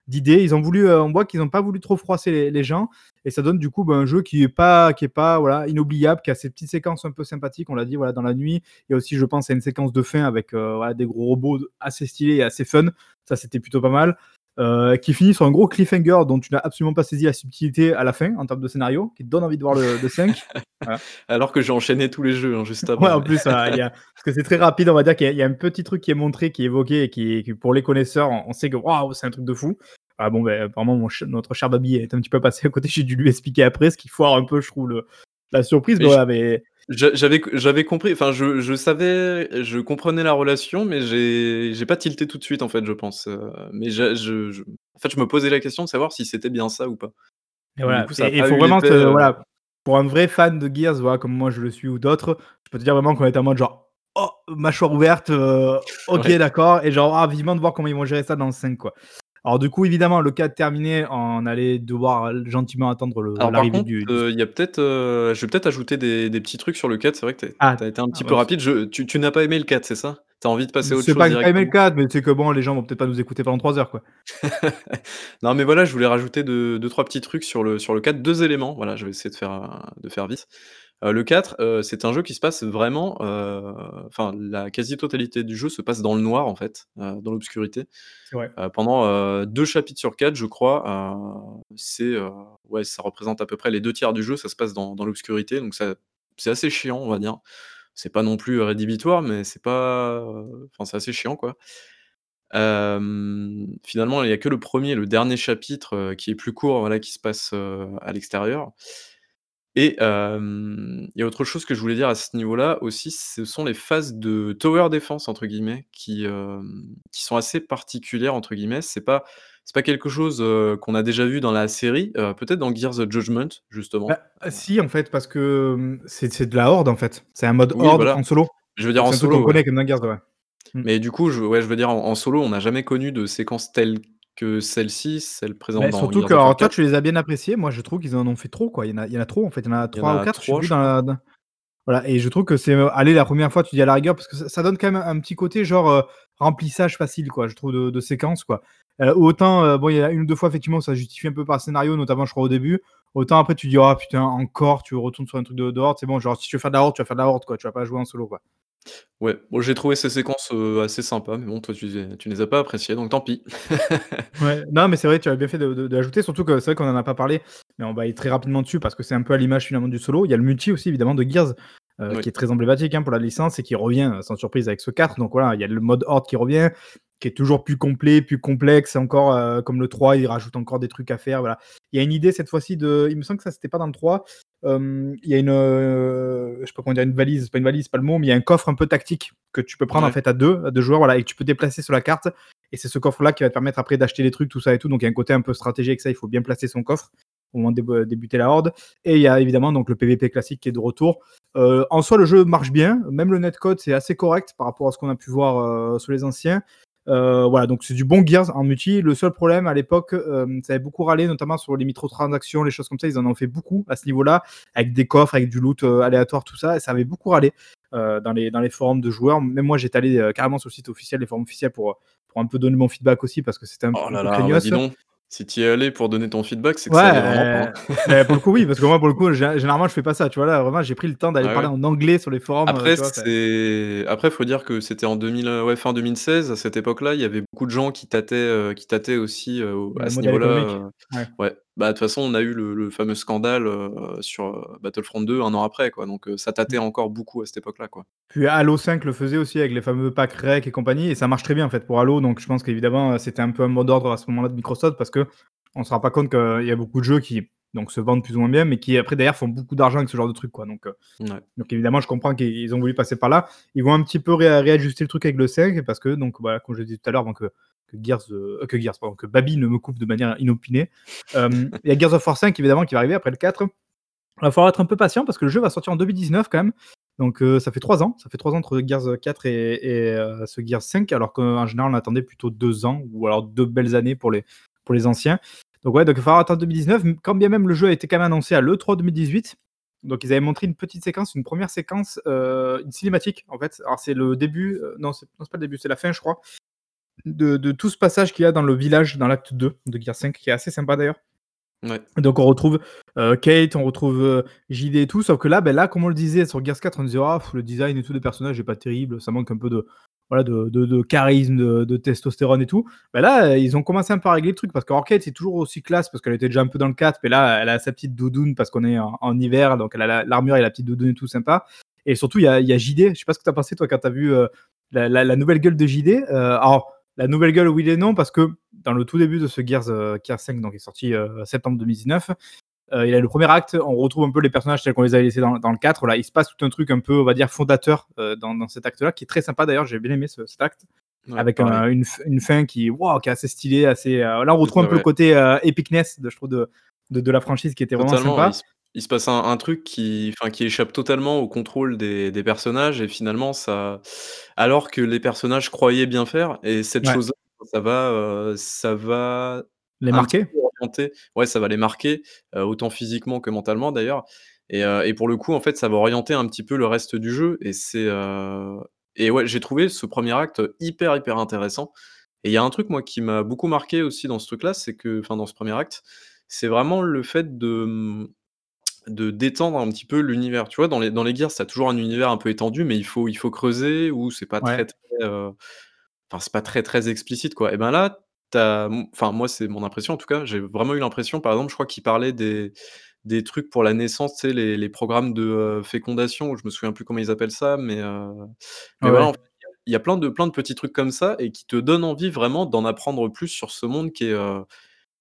d'idées. Ils ont voulu, heu, on voit qu'ils ont pas voulu trop froisser les gens et ça donne du coup, bah, un jeu qui est pas qui est pas voilà inoubliable, qui a ses petites séquences un peu sympathiques, on l'a dit voilà dans la nuit. A aussi je pense à une séquence de fin avec, heu, voilà des gros robots assez stylés et assez fun. Ça c'était plutôt pas mal. Heu, qui finit sur un gros cliffhanger dont tu n'as absolument pas saisi la subtilité à la fin en termes de scénario, qui te donne envie de voir le le 5. Voilà. Alors que j'ai enchaîné tous les jeux, hein, juste Ouais avant en mais plus, y a parce que c'est très rapide on va dire qu'il y a il y a un petit truc qui est montré, qui est évoqué et qui pour les connaisseurs on on sait que waouh, c'est un truc de fou. Ah bon beh, apparemment mon notre cher Babi est un petit peu passé à côté, j'ai dû lui expliquer après ce qui foire un peu je trouve le la surprise, mais voilà mais j'avais j'avais compris, enfin je je savais, je comprenais la relation, mais j'ai j'ai pas tilté tout de suite en fait je pense, heu, mais je je je en fait je me posais la question de savoir si c'était bien ça ou pas. Et du voilà coup ça a et il pas faut eu vraiment l'effet, heu voilà, pour un vrai fan de Gears, voilà comme moi je le suis ou d'autres, je peux te dire vraiment qu'on était en mode genre: «Oh!» mâchoire ouverte, heu, OK Ouais. d'accord et genre: «Ah vivement de voir comment ils vont gérer ça dans le 5 quoi». Alors du coup évidemment le 4 terminé, on allait devoir gentiment attendre l'arrivée du heu, il y a peut-être, heu, je vais peut-être ajouter des des petits trucs sur le 4, c'est vrai que tu as Ah! as été un Ah petit peu bah rapide, je tu tu n'as pas aimé le 4 c'est ça? Tu as envie de passer à autre C'est chose pas que j'ai pas aimé le directement? 4, mais sais que bon les gens vont peut-être pas nous écouter pendant 3 heures quoi. Non mais voilà, je voulais rajouter deux deux-trois petits trucs sur le sur le 4, 2 éléments, voilà je vais essayer de faire, de faire vite. Heu, le 4, heu, c'est un jeu qui se passe vraiment, heu, enfin la quasi-totalité du jeu se passe dans le noir en fait, dans l'obscurité. C'est vrai. Heu, pendant, heu, 2 chapitres sur 4 je crois, c'est, ouais ça représente à peu près les 2/3 du jeu, ça se passe dans dans l'obscurité donc ça c'est assez chiant on va dire. C'est pas non plus, rédhibitoire mais c'est pas, enfin c'est assez chiant quoi. Finalement il y a que le 1er, le dernier chapitre, qui est plus court voilà qui se passe, à l'extérieur. Et il y a autre chose que je voulais dire à ce niveau-là aussi, ce sont les phases de «tower defense» entre guillemets qui, sont assez «particulières» entre guillemets. C'est pas c'est pas quelque chose, qu'on a déjà vu dans la série, peut-être dans Gears Judgment justement. Bah, si en fait parce que, c'est de la horde en fait. C'est un mode Oui, horde voilà. en solo. Je veux dire en solo, ouais. connaît comme dans Gears, ouais. Mmh. Mais du coup, je ouais, je veux dire en en solo, on n'a jamais connu de séquence telle que celle-ci, celle présente Mais dans surtout Gears que of War alors toi 4. tu les as bien appréciées, moi je trouve qu'ils en ont fait trop quoi. Il y en a il y en a trop en fait, il y en a Il y en 3 ou a 4, je sais 3 plus je dans la dans voilà et je trouve que c'est, heu, allez la 1re fois tu dis à la rigueur parce que ça ça donne quand même un petit côté genre, heu, remplissage facile quoi, je trouve de de séquences quoi. Heu, autant, heu, bon il y a 1 ou 2 fois effectivement ça justifie un peu par scénario, notamment je crois au début. Autant après tu dis: «Oh putain encore tu retournes sur un truc de de horde, c'est bon genre si tu veux faire de la horde, tu vas faire de la horde quoi, tu vas pas jouer en solo quoi». Ouais, j'ai trouvé ces séquences, heu, assez sympas, mais bon toi tu les tu ne les as pas appréciées donc tant pis. Ouais, non mais c'est vrai, tu as bien fait de de de l'ajouter, surtout que c'est vrai qu'on en a pas parlé, mais on va aller très rapidement dessus parce que c'est un peu à l'image finalement du solo. Il y a le multi aussi évidemment de Gears, heu, Oui. qui est très emblématique, hein, pour la licence et qui revient, sans surprise avec ce 4. Donc voilà, il y a le mode horde qui revient, qui est toujours plus complet, plus complexe encore, heu, comme le 3, il rajoute encore des trucs à faire, voilà. Il y a une idée cette fois-ci de il me semble que ça c'était pas dans le 3, hem, il y a une, heu, je sais pas comment dire, une valise, c'est pas une valise, c'est pas le mot, mais il y a un coffre un peu tactique que tu peux prendre en fait à 2, à 2 joueurs, voilà et que tu peux déplacer sur la carte et c'est ce coffre là qui va te permettre après d'acheter les trucs tout ça et tout. Donc il y a un côté un peu stratégie avec ça, il faut bien placer son coffre au moment de déb débuter la horde et il y a évidemment donc le PVP classique qui est de retour. Heu, en soi le jeu marche bien, même le netcode c'est assez correct par rapport à ce qu'on a pu voir, heu, sur les anciens. Heu, voilà donc c'est du bon Gears en multi. Le seul problème à l'époque, hem, ça avait beaucoup râlé notamment sur les microtransactions, les choses comme ça, ils en ont fait beaucoup à ce niveau-là, avec des coffres, avec du loot, heu, aléatoire tout ça et ça avait beaucoup râlé, dans les dans les forums de joueurs. Même moi j'étais allé, carrément sur le site officiel, les forums officiels pour, pour un peu donner mon feedback aussi parce que c'était un Oh là peu là, bah craignos. dis donc, si tu y es allé pour donner ton feedback, c'est que Ouais, ça allait vraiment beh, pour le coup oui, parce que moi pour le coup gé généralement je fais pas ça, tu vois? Là vraiment j'ai pris le temps d'aller Ah parler ouais? en anglais sur les forums, Après c'est après faut dire que c'était en 2000, heu, ouais fin 2016, à cette époque-là, il y avait beaucoup de gens qui tâtaient, heu, qui tâtaient aussi, au à ce niveau-là, heu, ouais. Bah de toute façon on a eu le le fameux scandale, heu, sur, heu, Battlefront 2 1 an après quoi, donc heu, ça Mmh. tâtait encore beaucoup à cette époque-là, quoi. Puis Halo 5 le faisait aussi avec les fameux packs rec et compagnie et ça marche très bien en fait pour Halo, donc je pense qu'évidemment, c'était un peu un mot d'ordre à ce moment-là de Microsoft parce qu'on se rend pas compte qu'il y a beaucoup de jeux qui donc se vendent plus ou moins bien, mais qui après derrière font beaucoup d'argent avec ce genre de trucs quoi, donc donc évidemment je comprends qu'ils ont voulu passer par là. Ils vont un petit peu ré réajuster le truc avec le 5 parce que donc voilà, comme je disais tout à l'heure avant que Gears, heu, que Gears pardon, que Babi ne me coupe de manière inopinée. Hem, il y a Gears of War 5 évidemment qui va arriver après le 4. Il va falloir être un peu patient parce que le jeu va sortir en 2019 quand même, donc ça fait 3 ans, ça fait 3 ans entre Gears 4 et ce Gears 5 alors qu'en général on attendait plutôt 2 ans ou alors 2 belles années pour les pour les anciens. Donc ouais, donc il va falloir attendre 2019, m quand bien même le jeu a été quand même annoncé à l'E3 2018. Donc ils avaient montré une petite séquence, une 1re séquence, une cinématique en fait. Alors c'est le début, non c'est pas le début, c'est la fin je crois, de de tout ce passage qu'il y a dans le village dans l'acte 2 de Gears 5 qui est assez sympa d'ailleurs. Ouais. Donc on retrouve, heu, Kate, on retrouve, heu, JD et tout, sauf que là, beh, là comme on le disait sur Gears 4, on disait: «Ah le design et tout des personnages est pas terrible, ça manque un peu de voilà de de de charisme, de de testostérone et tout». Bah là, ils ont commencé un peu à régler le truc parce qu'alors Kate c'est toujours aussi classe parce qu'elle était déjà un peu dans le 4, mais là elle a sa petite doudoune parce qu'on est en en hiver, donc elle a la l'armure et la petite doudoune et tout sympa et surtout il y a y a JD, je sais pas ce que tu as pensé toi quand tu as vu, heu, la la la nouvelle gueule de JD? Alors la nouvelle gueule oui et non parce que dans le tout début de ce Gears, heu, Gears 5 donc qui est sorti, heu, septembre 2019, heu, il a le 1er acte, on retrouve un peu les personnages tels qu'on les avait laissés dans dans le 4. Là, il se passe tout un truc un peu, on va dire fondateur, heu, dans dans cet acte-là qui est très sympa d'ailleurs, j'ai bien aimé ce cet acte Ouais, avec un une fin qui qui est assez stylée, assez, là on retrouve un peu le côté, epicness de je trouve de de de la franchise qui était vraiment Totalement, sympa. Il se passe un un truc qui enfin qui échappe totalement au contrôle des des personnages et finalement ça alors que les personnages croyaient bien faire et cette Ouais. chose-là, ça va, heu, ça va Les un petit marquer? peu orienter ouais ça va les marquer, heu, autant physiquement que mentalement d'ailleurs et heu et pour le coup en fait ça va orienter un petit peu le reste du jeu et c'est, heu et ouais j'ai trouvé ce 1er acte hyper, hyper intéressant et il y a un truc moi qui m'a beaucoup marqué aussi dans ce truc-là, c'est que enfin dans ce 1er acte, c'est vraiment le fait de, mmh, de d'étendre un petit peu l'univers. Tu vois dans les dans les Gears, tu as toujours un univers un peu étendu, mais il faut il faut creuser ou c'est pas très, Ouais. très, heu, enfin c'est pas très, très explicite quoi et ben là, tu as m enfin moi c'est mon impression en tout cas, j'ai vraiment eu l'impression par exemple je crois qu'il parlait des des trucs pour la naissance, tu sais les les programmes de, heu, fécondation, je me souviens plus comment ils appellent ça, mais heu, mais Ouais, voilà en ouais. fait il y a plein de plein de petits trucs comme ça et qui te donnent envie vraiment d'en apprendre plus sur ce monde qui est, heu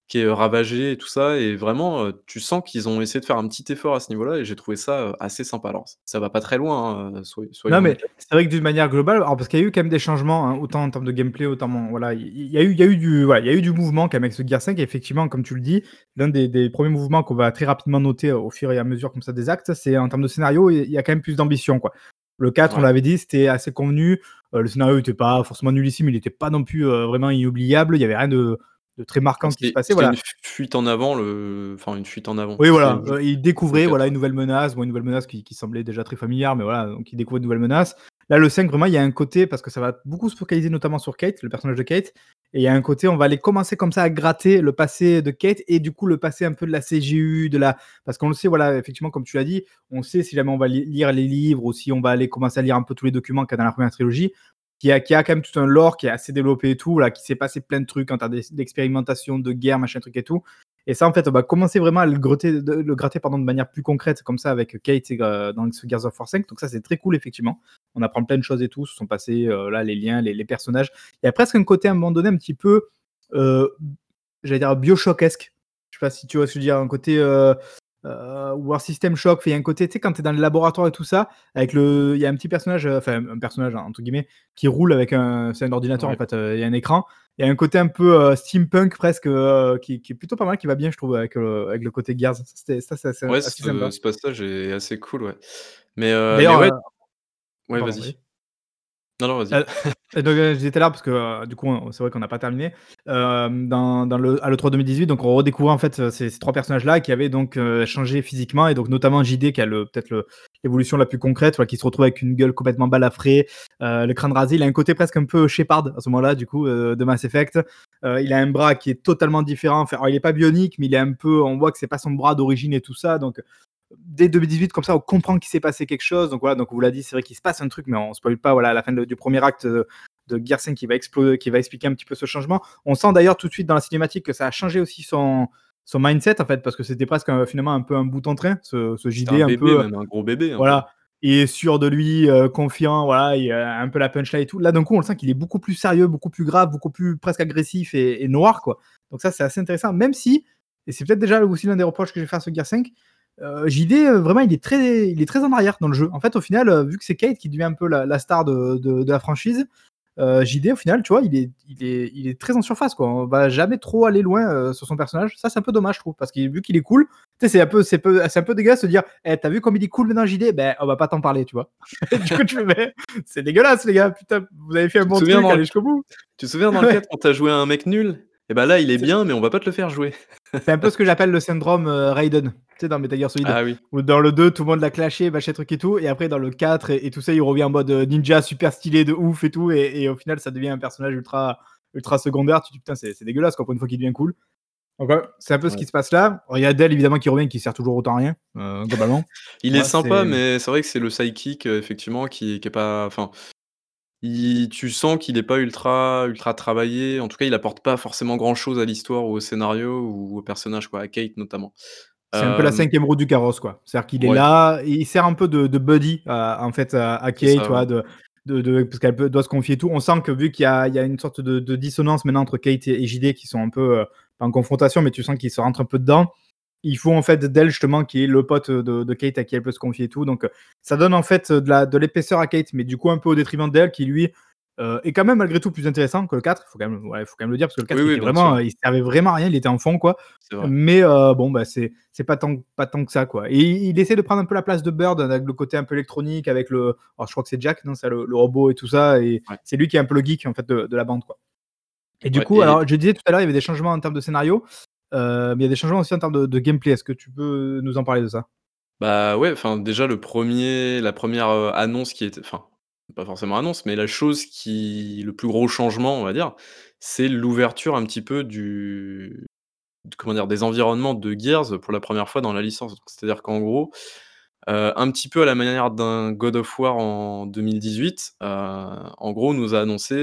qui est ravagée et tout ça et vraiment, heu, tu sens qu'ils ont essayé de faire un petit effort à ce niveau-là et j'ai trouvé ça, heu, assez sympa. Alors ça va pas très loin, hein, soy soyons Non, mais honnêtes. c'est vrai que d'une manière globale, alors parce qu'il y a eu quand même des changements, hein, autant en termes de gameplay, autant bon, voilà, il il y a eu il y a eu du voilà, il y a eu du mouvement quand même avec ce Gears 5 et effectivement, comme tu le dis, l'un des des 1 mouvements qu'on va très rapidement noter au fur et à mesure comme ça des actes, c'est en termes de scénario, il y a quand même plus d'ambition, quoi. Le 4, on Ouais. l'avait dit, c'était assez convenu, heu, le scénario était pas forcément nullissime, il était pas non plus, heu, vraiment inoubliable, il y avait rien de de très marquant qui se passait, voilà. une fu fuite en avant le enfin une fuite en avant. Oui, voilà, heu, il découvrait, 4, voilà, une nouvelle menace, bon, une nouvelle menace qui qui semblait déjà très familière, mais voilà, donc il découvre une nouvelle menace. Là, le 5, vraiment, il y a un côté parce que ça va beaucoup se focaliser notamment sur Kate, le personnage de Kate et il y a un côté, on va aller commencer comme ça à gratter le passé de Kate et du coup, le passé un peu de la CGU, de la parce qu'on le sait, voilà, effectivement, comme tu l'as dit, on sait si jamais on va li lire les livres ou si on va aller commencer à lire un peu tous les documents qu'il y a dans la 1re trilogie, qu'il y a qu'il y a quand même tout un lore qui est assez développé et tout, là, qu'il s'est passé plein de trucs en termes d'ex d'expérimentation, de guerre, machin truc et tout et ça, en fait, on va commencer vraiment à le grotter de le gratter, pardon, de manière plus concrète comme ça avec Kate heu, dans ce Gears of War 5, donc ça, c'est très cool, effectivement. On apprend plein de choses et tout sur son passé, heu, là, les liens, les personnages. Il y a presque un côté, à un moment donné, un petit peu, heu, j'allais dire BioShock-esque. Je sais pas si tu vois ce que je veux dire? Un côté, heu, War System Shock, il y a un côté, tu sais, quand tu es dans le laboratoire et tout ça, avec le il y a un petit personnage, heu, enfin, un personnage entre guillemets, qui roule avec un c'est un ordinateur, en fait, heu, il y a un écran. Il y a un côté un peu, heu, steampunk presque, qui qui est plutôt pas mal, qui va bien, je trouve, avec, avec le côté Gears. Ça, ça, c'est assez Ouais, ce passage est assez cool, ouais. Mais mais ouais ouais, vas-y. Non, non, vas-y. Heu, donc l'heure parce que, heu, du coup, c'est vrai qu'on n'a pas terminé. Hem, dans dans le à l'E3 2018, donc on redécouvrait, en fait, ces ces 3 personnages-là qui avaient donc, changé physiquement et donc notamment JD qui a le peut-être l'évolution la plus concrète, qui se retrouve avec une gueule complètement balafrée, heu, le crâne rasé. Il a un côté presque un peu Shepard à ce moment-là, du coup, de Mass Effect. Il a un bras qui est totalement différent, enfin, il est pas bionique, mais il est un peu on voit que c'est pas son bras d'origine et tout ça, donc dès 2018 comme ça, on comprend qu'il s'est passé quelque chose, donc voilà, donc on vous l'a dit, c'est vrai qu'il se passe un truc, mais on spoil pas, voilà, à la fin de du 1er acte, de Gears 5 qui va explo qui va expliquer un petit peu ce changement. On sent d'ailleurs tout de suite dans la cinématique que ça a changé aussi son son mindset, en fait, parce que c'était presque finalement un peu un bout en train, ce ce JD un un bébé peu, même, un gros bébé, un peu. voilà, il est sûr de lui, heu, confiant, voilà, il a un peu la punch là et tout. Là, d'un coup, on le sent qu'il est beaucoup plus sérieux, beaucoup plus grave, beaucoup plus presque agressif et et noir, quoi. Donc ça, c'est assez intéressant, même si et c'est peut-être déjà aussi l'un des reproches que je vais faire sur Gears 5, heu, JD, heu, vraiment, il est très il est très en arrière dans le jeu. En fait, au final, heu, vu que c'est Kate qui devient un peu la la star de de de la franchise, heu, JD, au final, tu vois, il est il est il est très en surface, quoi. On va jamais trop aller loin, sur son personnage. Ça, c'est un peu dommage, je trouve, parce qu'il vu qu'il est cool, tu sais, c'est un peu c'est peu un peu dégueulasse de se dire: «Eh, tu as vu comme il est cool maintenant JD? Beh, on va pas t'en parler», tu vois? Du coup, tu fais: «Mais c'est dégueulasse les gars, putain, vous avez fait un bon truc, dans allez jusqu'au bout». tu te souviens dans le Ouais. 4 quand tu as joué à un mec nul? Et bah là, il est bien, mais on va pas te le faire jouer. c'est un peu ce que j'appelle le syndrome, heu, Raiden, tu sais, dans Metal Gear Solid, Ah oui. où dans le 2, tout le monde l'a clashé, machin truc et tout et après dans le 4 et et tout ça, il revient en mode, heu, ninja super stylé de ouf et tout et et au final, ça devient un personnage ultra ultra secondaire. Tu te dis: «Putain, c'est dégueulasse, quoi, pour une fois qu'il devient cool». Donc ouais, c'est un peu ce qui se passe là. Il y a Dell évidemment qui revient, qui sert toujours autant à rien, heu, globalement. Il est sympa, mais c'est vrai que c'est le sidekick, effectivement, qui qui est pas enfin, il tu sens qu'il est pas ultra ultra travaillé. En tout cas, il apporte pas forcément grand chose à l'histoire ou au scénario ou au personnage, quoi, à Kate notamment. C'est un peu la Hem 5e roue du carrosse, quoi. C'est-à-dire qu'il est Ouais. là et il sert un peu de de buddy à en fait, à à C'est Kate, tu ça, ouais. vois? De de de parce qu'elle peut doit se confier et tout. On sent que vu qu'il y a il y a une sorte de de dissonance maintenant entre Kate et et JD qui sont un peu, pas en confrontation, mais tu sens qu'ils se rentrent un peu dedans. Il faut en fait Dell justement qui est le pote, de de Kate à qui elle peut se confier et tout, donc heu, ça donne en fait, de l'épaisseur à Kate, mais du coup un peu au détriment de Dell qui lui, heu, est quand même malgré tout plus intéressant que le 4. Il faut quand même ouais, faut quand même le dire parce que le Oui, 4 il oui, vraiment, il servait vraiment à rien, il était en fond, quoi. Mais heu, bon, bah, c'est c'est pas tant pas tant que ça, quoi et il il essaie de prendre un peu la place de Bird avec le côté un peu électronique, avec le alors je crois que c'est Jack, non? C'est le le robot et tout ça et Ouais. c'est lui qui est un peu le geek en fait de de la bande, quoi et du Ouais coup, et alors je disais tout à l'heure, il y avait des changements en termes de scénario, mais il y a des changements aussi en termes de gameplay. Est-ce que tu peux nous en parler de ça? Bah, ouais, enfin, déjà le 1er la 1re, heu, annonce qui était enfin, pas forcément annonce, mais la chose qui le plus gros changement, on va dire, c'est l'ouverture un petit peu du comment dire? Des environnements de Gears pour la 1re fois dans la licence. C'est-à-dire qu'en gros, heu, un petit peu à la manière d'un God of War en 2018, heu, en gros, on nous a annoncé,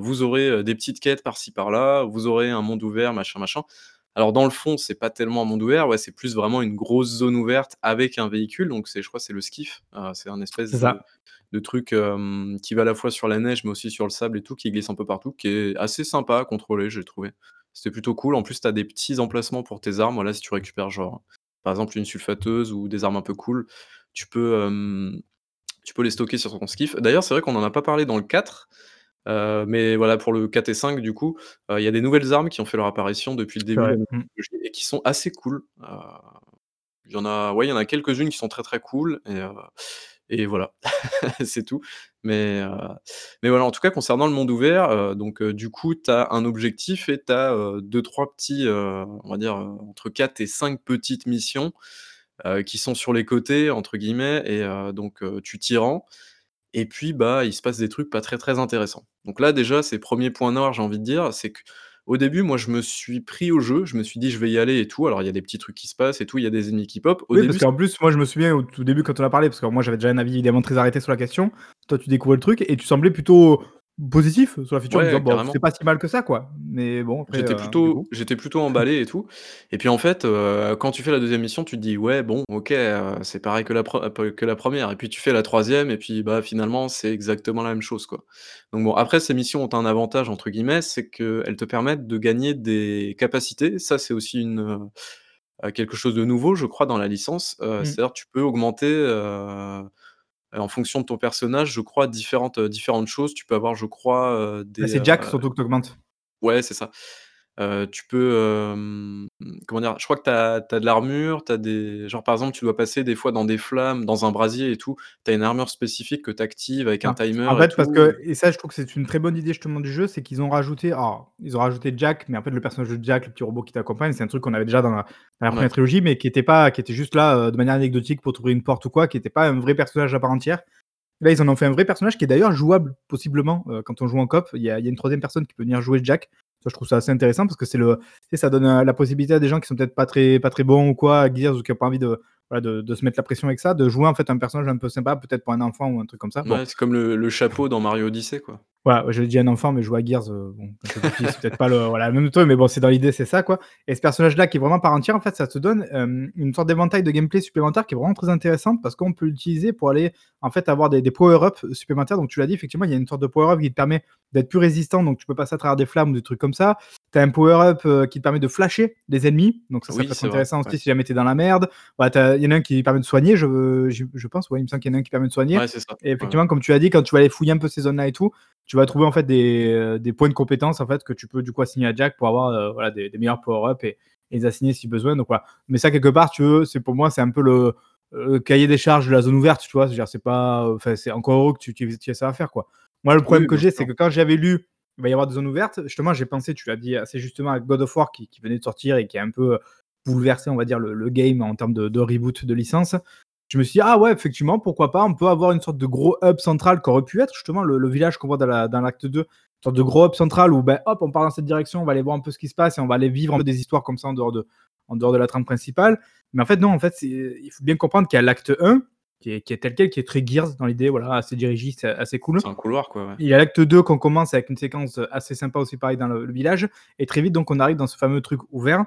«Vous aurez, des petites quêtes par-ci par-là, vous aurez un monde ouvert, machin, machin». Alors dans le fond, c'est pas tellement un monde ouvert, ouais, c'est plus vraiment une grosse zone ouverte avec un véhicule, donc c'est je crois c'est le Skiff, heu, c'est un espèce de ça. de truc, hem, qui va à la fois sur la neige, mais aussi sur le sable et tout, qui glisse un peu partout, qui est assez sympa à contrôler, j'ai trouvé. C'était plutôt cool. En plus, tu as des petits emplacements pour tes armes. Voilà, si tu récupères genre, par exemple, une sulfateuse ou des armes un peu cool, tu peux, hem, tu peux les stocker sur ton skiff. D'ailleurs, c'est vrai qu'on en a pas parlé dans le 4, heu, mais voilà, pour le 4 et 5 du coup, heu, il y a des nouvelles armes qui ont fait leur apparition depuis le début Mmh. et qui sont assez cool. Heu, il y en a ouais, il y en a quelques-unes qui sont très, très cool et voilà, c'est tout. Mais mais voilà, en tout cas, concernant le monde ouvert, donc du coup, tu as un objectif et tu as, heu, 2-3 petits, on va dire, entre 4 et 5 petites missions, qui sont «sur les côtés» entre guillemets et donc tu t'y rends et puis, bah, il se passe des trucs pas très, très intéressants. Donc là, déjà, c'est 1er point noir, j'ai envie de dire, c'est qu'au début, moi, je me suis pris au jeu, je me suis dit: «Je vais y aller et tout». Alors il y a des petits trucs qui se passent et tout, il y a des ennemis qui pop. Au Oui, parce qu'en plus, moi, je me souviens au tout début quand on a parlé, parce que moi, j'avais déjà un avis évidemment très arrêté sur la question. Toi, tu découvrais le truc et tu semblais plutôt positif sur la feature en disant: Ouais, «Bon, carrément. c'est pas si mal que ça, quoi». Mais bon, J'étais du plutôt j'étais plutôt emballé et tout et puis, en fait, heu, quand tu fais la 2e mission, tu te dis: «Ouais, bon, OK, heu, c'est pareil que la que la 1re» et puis tu fais la 3e et puis, bah, finalement, c'est exactement la même chose, quoi. Donc bon, après ces missions ont un «avantage» entre guillemets, c'est qu'elles te permettent de gagner des capacités. Ça, c'est aussi une, quelque chose de nouveau, je crois, dans la licence. Mmh. c'est-à-dire tu peux augmenter, en fonction de ton personnage, je crois, différentes, heu, différentes choses. Tu peux avoir, je crois, heu, Bah, des, c'est heu Jack surtout que tu augmentes. Ouais, c'est ça. Tu peux, comment dire? Je crois que tu as de l'armure, tu as des genre, par exemple, tu dois passer des fois dans des flammes, dans un brasier et tout. Tu as une armure spécifique que tu actives avec un Ah, en timer et fait, parce que et ça, je trouve que c'est une très bonne idée justement du jeu, c'est qu'ils ont rajouté alors, ils ont rajouté Jack, mais en fait, le personnage de Jack, le petit robot qui t'accompagne, c'est un truc qu'on avait déjà dans la dans la 1re Ouais. trilogie, mais qui était pas qui était juste là, de manière anecdotique pour t'ouvrir une porte ou quoi, qui était pas un vrai personnage à part entière. Là, ils en ont fait un vrai personnage qui est d'ailleurs jouable, possiblement, quand on joue en coop. Il y a il y a une 3e personne qui peut venir jouer Jack. Ça, je trouve ça assez intéressant parce que c'est le ça donne, heu, la possibilité à des gens qui sont peut-être pas très pas très bons ou quoi à Gears ou qui ont pas envie de, voilà, de de se mettre la pression avec ça, de jouer en fait un personnage un peu sympa, peut-être pour un enfant ou un truc comme ça. Bon Ouais, c'est comme le le chapeau dans Mario Odyssey, quoi. Voilà, j'avais dit un enfant, mais jouer à Gears, heu, bon, petit, c'est peut-être pas le voilà, le même truc, mais bon, c'est dans l'idée, c'est ça, quoi et ce personnage-là qui est vraiment à part entière, en fait, ça te donne, hem, une sorte d'éventail de gameplay supplémentaire qui est vraiment très intéressante parce qu'on peut l'utiliser pour aller, en fait, avoir des des power-up supplémentaires. Donc tu l'as dit, effectivement, il y a une sorte de power-up qui te permet d'être plus résistant, donc tu peux passer à travers des flammes ou des trucs comme ça. Tu as un power-up, heu, qui te permet de flasher des ennemis, donc ça, ça Oui, peut être c'est vrai, intéressant ouais. aussi si jamais tu es dans la merde. As il y en a un qui permet de soigner, je je je pense, ouais, il me semble qu'il y en a un qui permet de soigner Ouais, c'est ça. et ouais. effectivement, comme tu l'as dit, quand tu vas aller fouiller un peu ces zones-là et tout, tu vas trouver, en fait, des, heu, des points de compétences, en fait, que tu peux, du coup, assigner à Jack pour avoir, heu, voilà, des des meilleurs power-up et et les assigner si besoin, donc voilà. Mais ça, quelque part, tu veux, c'est pour moi, c'est un peu le, heu, cahier des charges de la zone ouverte, tu vois? C'est pas, enfin, c'est encore heureux que tu tu tu aies ça à faire, quoi. Moi, le problème Oui, que j'ai, c'est que quand j'avais lu, il va y avoir des zones ouvertes, justement, j'ai pensé, tu l'as dit assez justement, à God of War qui qui venait de sortir et qui a un peu, bouleversé, on va dire, le le game en termes de de reboot de licence. Je me suis dit: «Ah ouais, effectivement, pourquoi pas? On peut avoir une sorte de gros hub central» qu'aurait pu être justement le le village qu'on voit dans la dans l'acte 2. Une sorte de gros hub central où, ben, hop, on part dans cette direction, on va aller voir un peu ce qui se passe et on va aller vivre un peu des histoires comme ça en dehors de en dehors de la trame principale. Mais en fait, non, en fait, c'est il faut bien comprendre qu'il y a l'acte 1 qui est qui est tel quel, qui est très Gears dans l'idée, voilà, assez dirigiste, assez cool. C'est un couloir, quoi, ouais. Il y a l'acte 2 qu'on commence avec une séquence, assez sympa aussi, pareil, dans le le village et très vite, donc on arrive dans ce fameux truc ouvert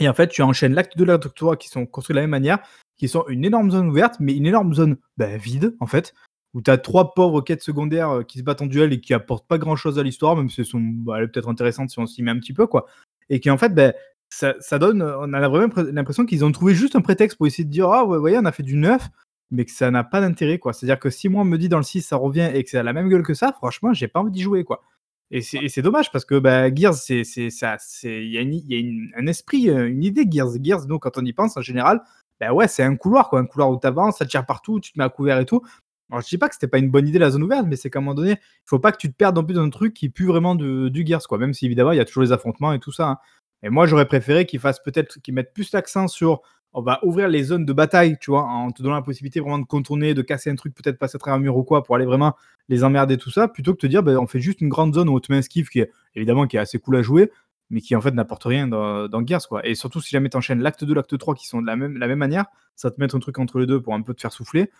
et en fait, tu enchaînes l'acte 2 et l'acte 3 qui sont construits de la même manière, qui sont une énorme zone ouverte, mais une énorme zone, bah, vide, en fait, où tu as 3 pauvres quêtes secondaires, heu, qui se battent en duel et qui apportent pas grand-chose à l'histoire, même si elles sont, bah, peut-être intéressante si on s'y met un petit peu, quoi et qui, en fait, beh, ça donne, heu, on a la vraiment l'impression qu'ils ont trouvé juste un prétexte pour essayer de dire: «Ah vous voyez, on a fait du neuf», mais que ça n'a pas d'intérêt, quoi. C'est-à-dire que si moi, on me dit dans le 6, ça revient et que ça a la même gueule que ça, franchement, j'ai pas envie d'y jouer, quoi et c'est dommage parce que, bah, Gears, c'est c'est ça c'est il y a une il y a une un esprit, heu, une idée Gears. Gears, nous, quand on y pense, en général, bah, ouais, c'est un couloir, quoi, un couloir où tu avances, ça tire partout, tu te mets à couvert et tout. Alors je dis pas que c'était pas une bonne idée la zone ouverte, mais c'est qu'à un moment donné, il faut pas que tu te perdes non plus dans un truc qui pue vraiment de du Gears, quoi, même si évidemment, il y a toujours les affrontements et tout ça, hein et moi, j'aurais préféré qu'ils fassent peut-être qu'ils mettent plus l'accent sur, on va ouvrir les zones de bataille, tu vois? En te donnant la possibilité vraiment de contourner, de casser un truc, peut-être passer à travers un mur ou quoi, pour aller vraiment les emmerder, tout ça, plutôt que de te dire: «Beh, on fait juste une grande zone où on te met un skiff qui est évidemment, qui est assez cool à jouer, mais qui, en fait, n'apporte rien dans dans Gears, quoi» et surtout si jamais tu enchaînes l'acte 2, l'acte 3 qui sont de la même la même manière, ça va te mettre un truc entre les 2 pour un peu te faire souffler.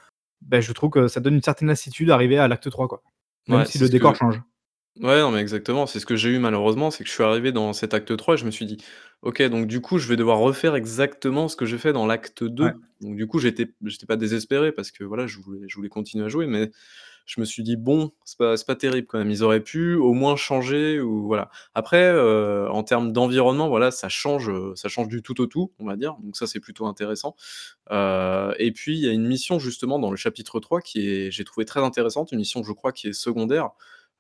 Beh, je trouve que ça donne une certaine lassitude arrivé à l'acte 3, quoi, même Ouais, si le décor que change. Ouais, non, mais exactement, c'est ce que j'ai eu malheureusement, c'est que je suis arrivé dans cet acte 3 et je me suis dit: «OK, donc du coup, je vais devoir refaire exactement ce que j'ai fait dans l'acte Ouais. 2». Donc du coup, j'étais j'étais pas désespéré parce que, voilà, je voulais je voulais continuer à jouer, mais je me suis dit: «Bon, c'est pas c'est pas terrible quand même». Ils auraient pu au moins changer ou voilà. Après, heu, en termes d'environnement, voilà, ça change, heu, ça change du tout au tout, on va dire, donc ça, c'est plutôt intéressant. Heu et puis il y a une mission justement dans le chapitre 3 qui est j'ai trouvé très intéressante, une mission je crois qui est secondaire.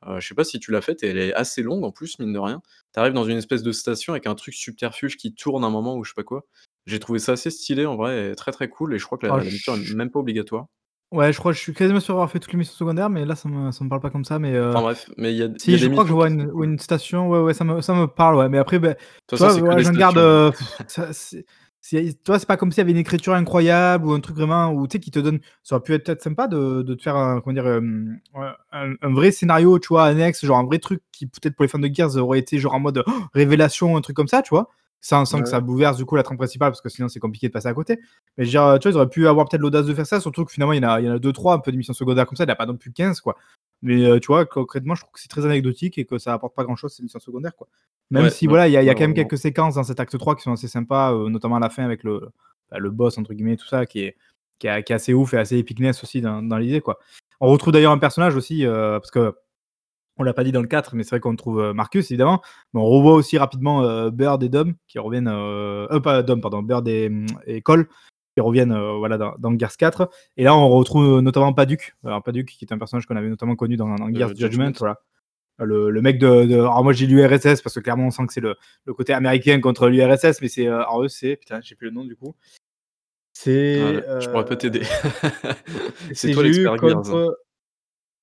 Heu, je sais pas si tu l'as faite elle est assez longue en plus, mine de rien. Tu arrives dans une espèce de station avec un truc subterfuge qui tourne un moment ou je sais pas quoi. J'ai trouvé ça assez stylé en vrai et très, très cool et je crois que la Ah la mission est même pas obligatoire. Ouais, je crois je suis quasiment sûr d'avoir fait toutes les missions secondaires, mais là ça me ça me parle pas comme ça, mais heu, Enfin bref, mais il y a il y si a je des crois que je vois une station, ouais, ouais, ça me ça me parle, ouais, mais après, que voilà, des j'en garde, ça c'est c'est pas comme s'il y avait une écriture incroyable ou un truc vraiment où tu sais, qui te donne ça aurait pu être peut-être sympa de de te faire un comment dire? Ouais, un un vrai scénario, tu vois, annexe, genre un vrai truc qui peut-être pour les fans de Gears aurait été genre en mode révélation, un truc comme ça, tu vois? Sans sans que ça bouleverse du coup la trame principale parce que sinon c'est compliqué de passer à côté. Mais dire, tu vois, ils auraient pu avoir peut-être l'audace de faire ça, surtout que finalement il y en a il y en a 2-3 un peu de missions secondaires comme ça, il y en a pas non plus 15 quoi. Mais heu, tu vois, concrètement, je trouve que c'est très anecdotique et que ça apporte pas grand-chose ces missions secondaires, quoi. Même Ouais, si voilà, il y a il y a quand même quelques séquences dans cet acte 3 qui sont assez sympas, heu, notamment à la fin avec le, bah, «le boss» entre guillemets, tout ça, qui est qui est qui est assez ouf et assez epicness aussi dans dans l'idée, quoi. On retrouve d'ailleurs un personnage aussi, heu, parce qu'on l'a pas dit dans le 4, mais c'est vrai qu'on trouve, Marcus évidemment, mais on revoit aussi rapidement, Bird et Dom qui reviennent, pas Dom pardon, Bird et et Cole qui reviennent, heu, voilà dans dans Gears 4 et là on retrouve notamment Paduk. Alors Paduk qui est un personnage qu'on avait notamment connu dans dans Gears Judgment, Judgment? voilà. Le le mec de de alors moi j'ai l'URSS parce que clairement on sent que c'est le le côté américain contre l'URSS, mais c'est, alors eux c'est putain, j'ai plus le nom du coup. Ah C'est, là, je pourrais pas t'aider. C'est toi l'expert contre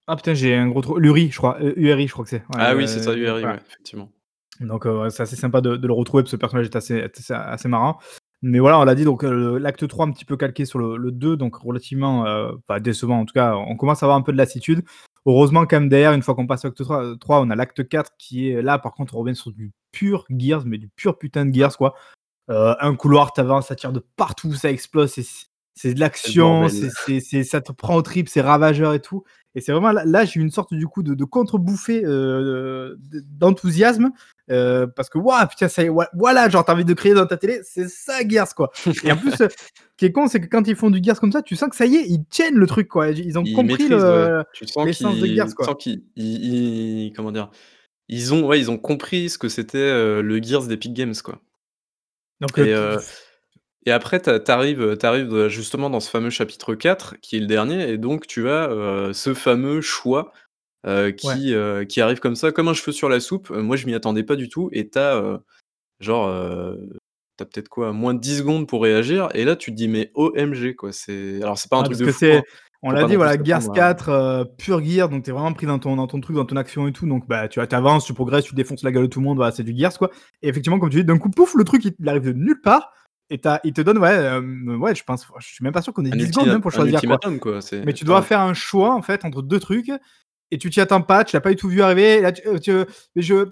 ah putain, j'ai un gros trou, l'URI je crois, URI je crois que c'est. Ouais, Ah oui, c'est ça, URI, voilà. ouais, effectivement. Donc c'est assez sympa de de le retrouver parce que ce personnage est assez assez assez marrant. Mais voilà, on l'a dit donc heu, l'acte 3 un petit peu calqué sur le le 2 donc relativement, pas décevant en tout cas, on commence à avoir un peu de lassitude. Heureusement quand même derrière, une fois qu'on passe à l'acte 3 heu, 3, on a l'acte 4 qui est là par contre on revient sur du pur Gears, mais du pur putain de. Gears quoi. Heu, un couloir, tu avances, ça tire de partout, ça explose, c'est de l'action, ça te prend aux tripes, c'est ravageur et tout et c'est vraiment là là j'ai eu une sorte du coup de de contre bouffée, heu, d d'enthousiasme, heu, parce que waouh, putain ça y est, voi voilà, genre tu as envie de crier dans ta télé: «C'est ça Gears quoi» et en plus, heu, ce qui est con, c'est que quand ils font du Gears comme ça, tu sens que ça y est, ils tiennent le truc quoi. Ils ont Ils compris le l'essence de Gears tu quoi. sens qu'ils ils ils comment dire? Ils ont ouais, ils ont compris ce que c'était, le Gears d'Epic Games, quoi. Donc Et heu et après tu arrives, justement dans ce fameux chapitre 4 qui est le dernier et donc tu as, heu, ce fameux choix, Ouais. qui, heu, qui arrive comme ça, comme un cheveu sur la soupe. Moi je m'y attendais pas du tout et tu as, heu, genre, heu, tu as peut-être quoi? Moins de 10 secondes pour réagir et là tu te dis: «Mais OMG quoi!» c'est alors c'est pas un Ouais, truc parce de que fou, hein. c'est on Faut l'a pas dit non plus voilà, Gears s'attendre à 4, heu, pur Gears, donc tu es vraiment pris dans ton dans ton truc, dans ton action et tout, donc bah, tu vois, tu avances, tu progresses, tu défonces la gueule de tout le monde, voilà, c'est du Gears quoi et effectivement, comme tu dis, d'un coup, pouf, le truc il arrive de nulle part et il te donne ouais, hem, ouais, je pense, je suis même pas sûr qu'on ait Un 10 secondes même pour choisir quoi. quoi, Mais tu dois faire un choix en fait entre 2 trucs et tu t'y attends pas, tu l'as pas du tout vu arriver là tu, tu mais je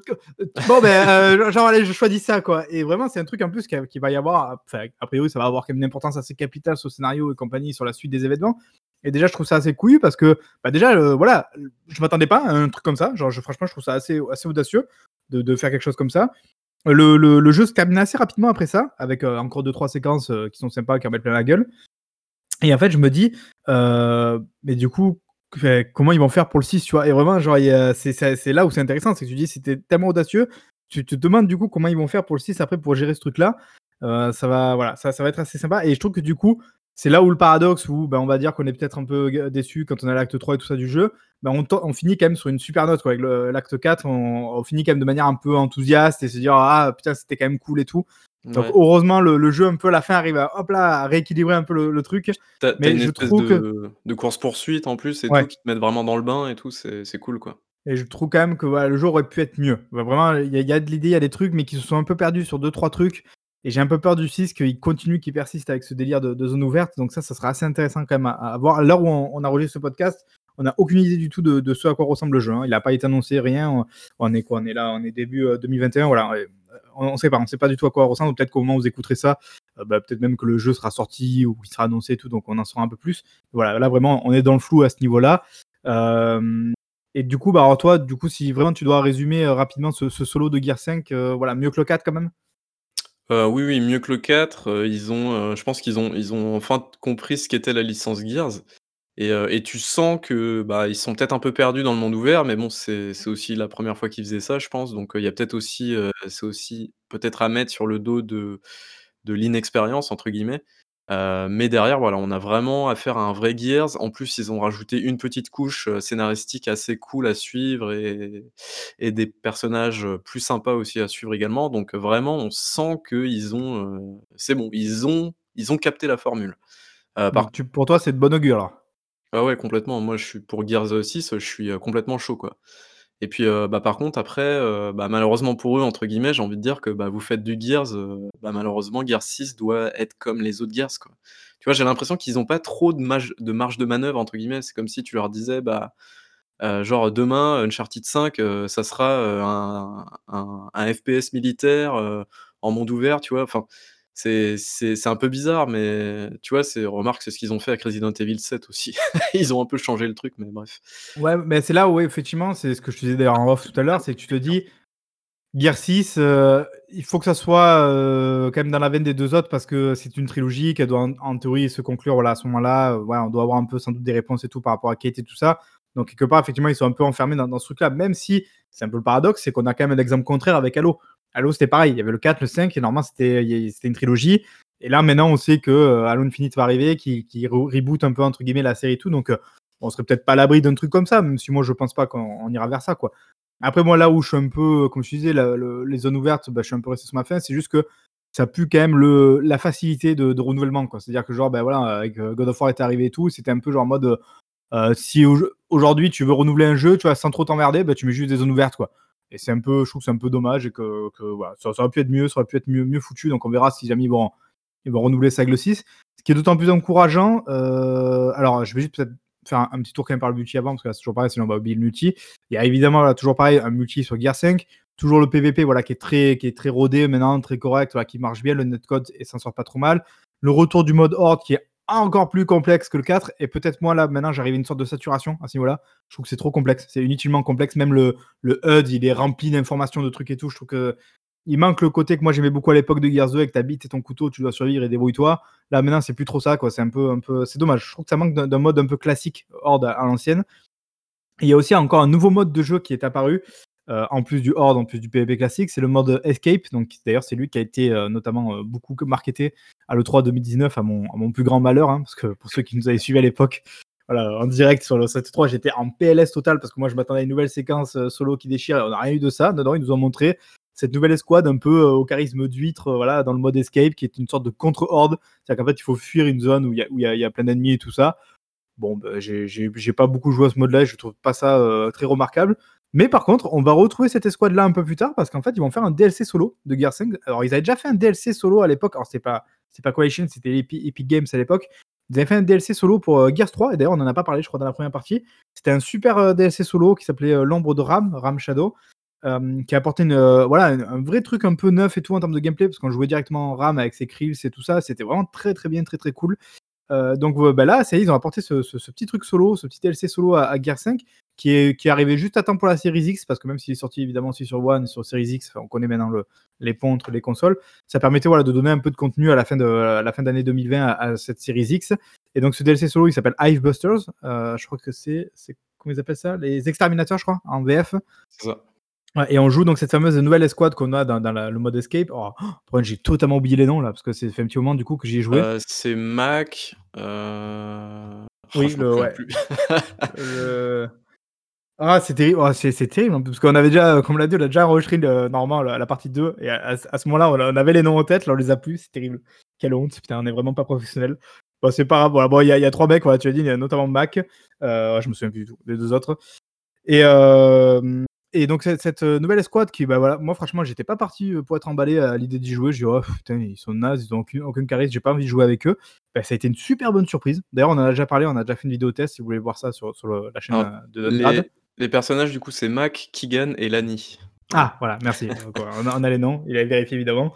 bon ben, genre allez, je choisis ça quoi et vraiment c'est un truc en plus qui qui va y avoir, enfin, a priori ça va avoir quand même une importance assez capitale sur le scénario et compagnie, sur la suite des événements et déjà je trouve ça assez couillu parce que, bah, déjà, heu, voilà, je m'attendais pas à un truc comme ça, genre je franchement je trouve ça assez assez audacieux de de faire quelque chose comme ça. Le jeu se termine assez rapidement après ça avec, heu, encore 2-3 séquences, heu, qui sont sympas, qui en mettent plein la gueule et en fait je me dis, heu, mais du coup, comment ils vont faire pour le 6, tu vois? Et vraiment genre c'est là où c'est intéressant, c'est que tu dis: «C'était tellement audacieux», tu te demandes du coup comment ils vont faire pour le 6 après pour gérer ce truc là. Heu, ça va voilà, ça ça va être assez sympa et je trouve que du coup, c'est là où le paradoxe où, bah, on va dire qu'on est peut-être un peu déçu quand on à l'acte 3 et tout ça du jeu, bah, on on finit quand même sur une super note quoi avec l'acte 4, on on finit quand même de manière un peu enthousiaste et se dire: «Ah putain, c'était quand même cool et tout». Donc Ouais. heureusement le le jeu un peu à la fin arrive à hop là, à rééquilibrer un peu le le truc, as mais une je espèce trouve que de de course poursuite en plus et tout, Ouais. qui te mettent vraiment dans le bain et tout, c'est c'est cool quoi. Et je trouve quand même que voilà, le jeu aurait pu être mieux. Bah, vraiment, il y a il y a de l'idée, il y a des trucs, mais qui se sont un peu perdus sur 2-3 trucs et j'ai un peu peur du 6 qu'il continue, qu'il persiste avec ce délire de zone ouverte, donc ça, ça sera assez intéressant quand même à à voir. L'heure où on on enregistre ce podcast, on a aucune idée du tout de ce à quoi ressemble le jeu, hein. Il a pas été annoncé, rien, on est quoi? On est là, on est début, heu, 2021, voilà, et on on sait pas on sait pas du tout à quoi ressemble, peut-être qu'au moment où vous écouterez ça, heu, bah, peut-être même que le jeu sera sorti ou qu'il sera annoncé et tout, donc on en saura un peu plus. Voilà, là vraiment, on est dans le flou à ce niveau-là. Et du coup, bah, alors toi, du coup, si vraiment tu dois résumer, rapidement ce solo de Gears 5, heu, voilà, mieux que le 4 quand même? Heu, oui, oui, mieux que le 4, heu, ils ont, heu, je pense qu'ils ont ils ont enfin compris ce qu'était la licence Gears Et, tu sens que, bah, ils sont peut-être un peu perdus dans le monde ouvert, mais bon, c'est aussi la première fois qu'ils faisaient ça, je pense. Donc, il y a peut-être aussi, c'est aussi peut-être à mettre sur le dos de «l'inexpérience» entre guillemets. Heu, mais derrière, voilà, on a vraiment affaire à un vrai Gears. En plus, ils ont rajouté une petite couche, scénaristique assez cool à suivre et et des personnages, plus sympas aussi à suivre également. Donc vraiment, on sent qu'ils ont, c'est bon, ils ont ils ont capté la formule. Heu, par tu pour toi, c'est de bon augure, alors? Ah ouais, complètement. Moi, je suis pour Gears 6, je suis, complètement chaud, quoi. Et puis, heu, bah, par contre, après, heu, bah, «malheureusement pour eux» entre guillemets, j'ai envie de dire que, bah, vous faites du Gears, heu, bah, malheureusement, Gears 6 doit être comme les autres Gears, quoi. Tu vois, j'ai l'impression qu'ils ont pas trop de de «marge de manœuvre» entre guillemets. C'est comme si tu leur disais, bah, genre demain, Uncharted 5, heu, ça sera, un un FPS militaire, en monde ouvert, tu vois? Enfin, c'est un peu bizarre, mais tu vois, c'est remarque, c'est ce qu'ils ont fait avec Resident Evil 7 aussi. Ils ont un peu changé le truc, mais bref. Ouais, mais c'est là où effectivement, c'est ce que je te disais d'ailleurs en off tout à l'heure, c'est que tu te dis: «Gears 6, heu, il faut que ça soit, heu, quand même dans la veine des 2 autres parce que c'est une trilogie qu'elle doit en théorie se conclure, voilà, à ce moment-là, heu, on doit avoir un peu sans doute des réponses et tout par rapport à Kate et tout ça». Donc quelque part, effectivement, ils sont un peu enfermés dans dans ce truc-là, même si c'est un peu le paradoxe, c'est qu'on a quand même un exemple contraire avec Halo. Halo, c'était pareil, il y avait le 4, le 5 et normalement c'était une trilogie et là maintenant on sait que, heu, Halo Infinite va arriver, qui reboot un peu entre guillemets «la série» et tout donc, heu, on serait peut-être pas à l'abri d'un truc comme ça, même si moi je pense pas qu'on ira vers ça, quoi. Après moi là où je suis un peu, comme je disais, le les zones ouvertes, bah, je suis un peu resté sur ma faim, c'est juste que ça pue quand même la facilité de renouvellement. C'est-à-dire que genre, ben voilà, avec, God of War est arrivé et tout, c'était un peu genre en mode, si aujourd'hui tu veux renouveler un jeu, tu vois, sans trop t'emmerder, bah, tu mets juste des zones ouvertes, quoi. Et c'est un peu, je trouve que c'est un peu dommage et que, ça, aurait pu être mieux, ça aurait pu être mieux, mieux foutu. Donc on verra si jamais ils vont, ils vont renouveler ça avec le 6. Ce qui est d'autant plus encourageant. Euh, alors, je vais juste peut-être faire un, petit tour quand même par le multi avant, parce que c'est toujours pareil, sinon on va oublier le multi. Il y a évidemment, toujours pareil, un multi sur Gear 5. Toujours le PVP, voilà, qui est très, qui est très rodé maintenant, très correct, voilà, qui marche bien. Le netcode et s'en sort pas trop mal. Le retour du mode horde qui est encore plus complexe que le 4. Et peut-être moi, là, maintenant, j'arrive à une sorte de saturation à ce niveau-là. Je trouve que c'est trop complexe. C'est inutilement complexe. Même le, le HUD, il est rempli d'informations, de trucs et tout. Je trouve que il manque le côté que moi j'aimais beaucoup à l'époque de Gears 2 avec ta bite et ton couteau, tu dois survivre et débrouille-toi. Là maintenant c'est plus trop ça quoi, c'est un peu un peu c'est dommage. Je trouve que ça manque d'un mode un peu classique Horde à, l'ancienne. Il y a aussi encore un nouveau mode de jeu qui est apparu euh, en plus du Horde, en plus du PvP classique, c'est le mode Escape. Donc d'ailleurs c'est lui qui a été euh, notamment euh, beaucoup marketé à l'E3 2019 à mon, plus grand malheur, hein, parce que pour ceux qui nous avaient suivis à l'époque, voilà, en direct sur le 7.3, j'étais en PLS total parce que moi je m'attendais à une nouvelle séquence solo qui déchire on n'a rien eu de ça. Dedans, ils nous ont montré cette nouvelle escouade un peu au charisme d'huître, voilà, dans le mode escape, qui est une sorte de contre-horde. C'est-à-dire qu'en fait, il faut fuir une zone où il y, y, a plein d'ennemis et tout ça. Bon, bah, j'ai pas beaucoup joué à ce mode-là, je trouve pas ça très remarquable. Mais par contre, on va retrouver cette escouade-là un peu plus tard parce qu'en fait, ils vont faire un DLC solo de Gear 5. Alors, ils avaient déjà fait un DLC solo à l'époque. Alors, c'est pas, c'est pas Coalition, c'était Epic, Games à l'époque. Ils avaient fait un DLC solo pour euh, Gears 3. Et d'ailleurs, on en a pas parlé, je crois, dans la première partie. C'était un super euh, DLC solo qui s'appelait euh, L'ombre de Ram, Ram Shadow. qui a apporté une, voilà, un, vrai truc un peu neuf et tout en termes de gameplay, parce qu'on jouait directement en RAM avec ses krills et tout ça, c'était vraiment très très bien, très très cool. donc bah là, ça y est, ils ont apporté ce, petit truc solo, ce petit DLC solo à, à Gear 5, qui est, qui est arrivé juste à temps pour la Series X, parce que même s'il est sorti évidemment aussi sur One, sur Series X, on connaît maintenant le, les ponts entre les consoles, ça permettait voilà, de donner un peu de contenu à la fin de la fin d'année 2020 à, cette Series X. Et donc ce DLC solo, il s'appelle Hivebusters. Euh, je crois que c'est, comment ils appellent ça? Les exterminateurs, je crois, en VF. C'est ça. et on joue donc cette fameuse nouvelle escouade qu'on a dans, le mode escape. Oh, j'ai totalement oublié les noms là, parce que c'est fait un petit moment du coup que j'y ai joué. Euh, c'est Mac. Euh... Oui, le, ouais. le... Ah, c'est terrible, oh, c'est terrible, hein, parce qu'on avait déjà, comme l'a dit, on a déjà enregistré le, normalement la, partie 2, et à, ce moment-là, on, avait les noms en tête, là on les a plus, c'est terrible. Quelle honte, putain, on est vraiment pas professionnel. Bon, c'est pas grave, bon, il y, a trois mecs, tu as dit, il y a notamment Mac, euh, je me souviens plus du tout, les deux autres. Et, euh, et donc, cette, nouvelle escouade qui, bah voilà, moi franchement, j'étais pas parti euh, pour être emballé à l'idée d'y jouer. Je dis, oh putain, ils sont nazes, ils ont aucune, aucune charisme, j'ai pas envie de jouer avec eux. Bah, ça a été une super bonne surprise. D'ailleurs, on en a déjà parlé, on a déjà fait une vidéo test si vous voulez voir ça sur, sur la chaîne de les, les personnages, du coup, c'est Mac, Keegan et Lani. Ah, voilà, merci. on, a, les noms, il a vérifié évidemment.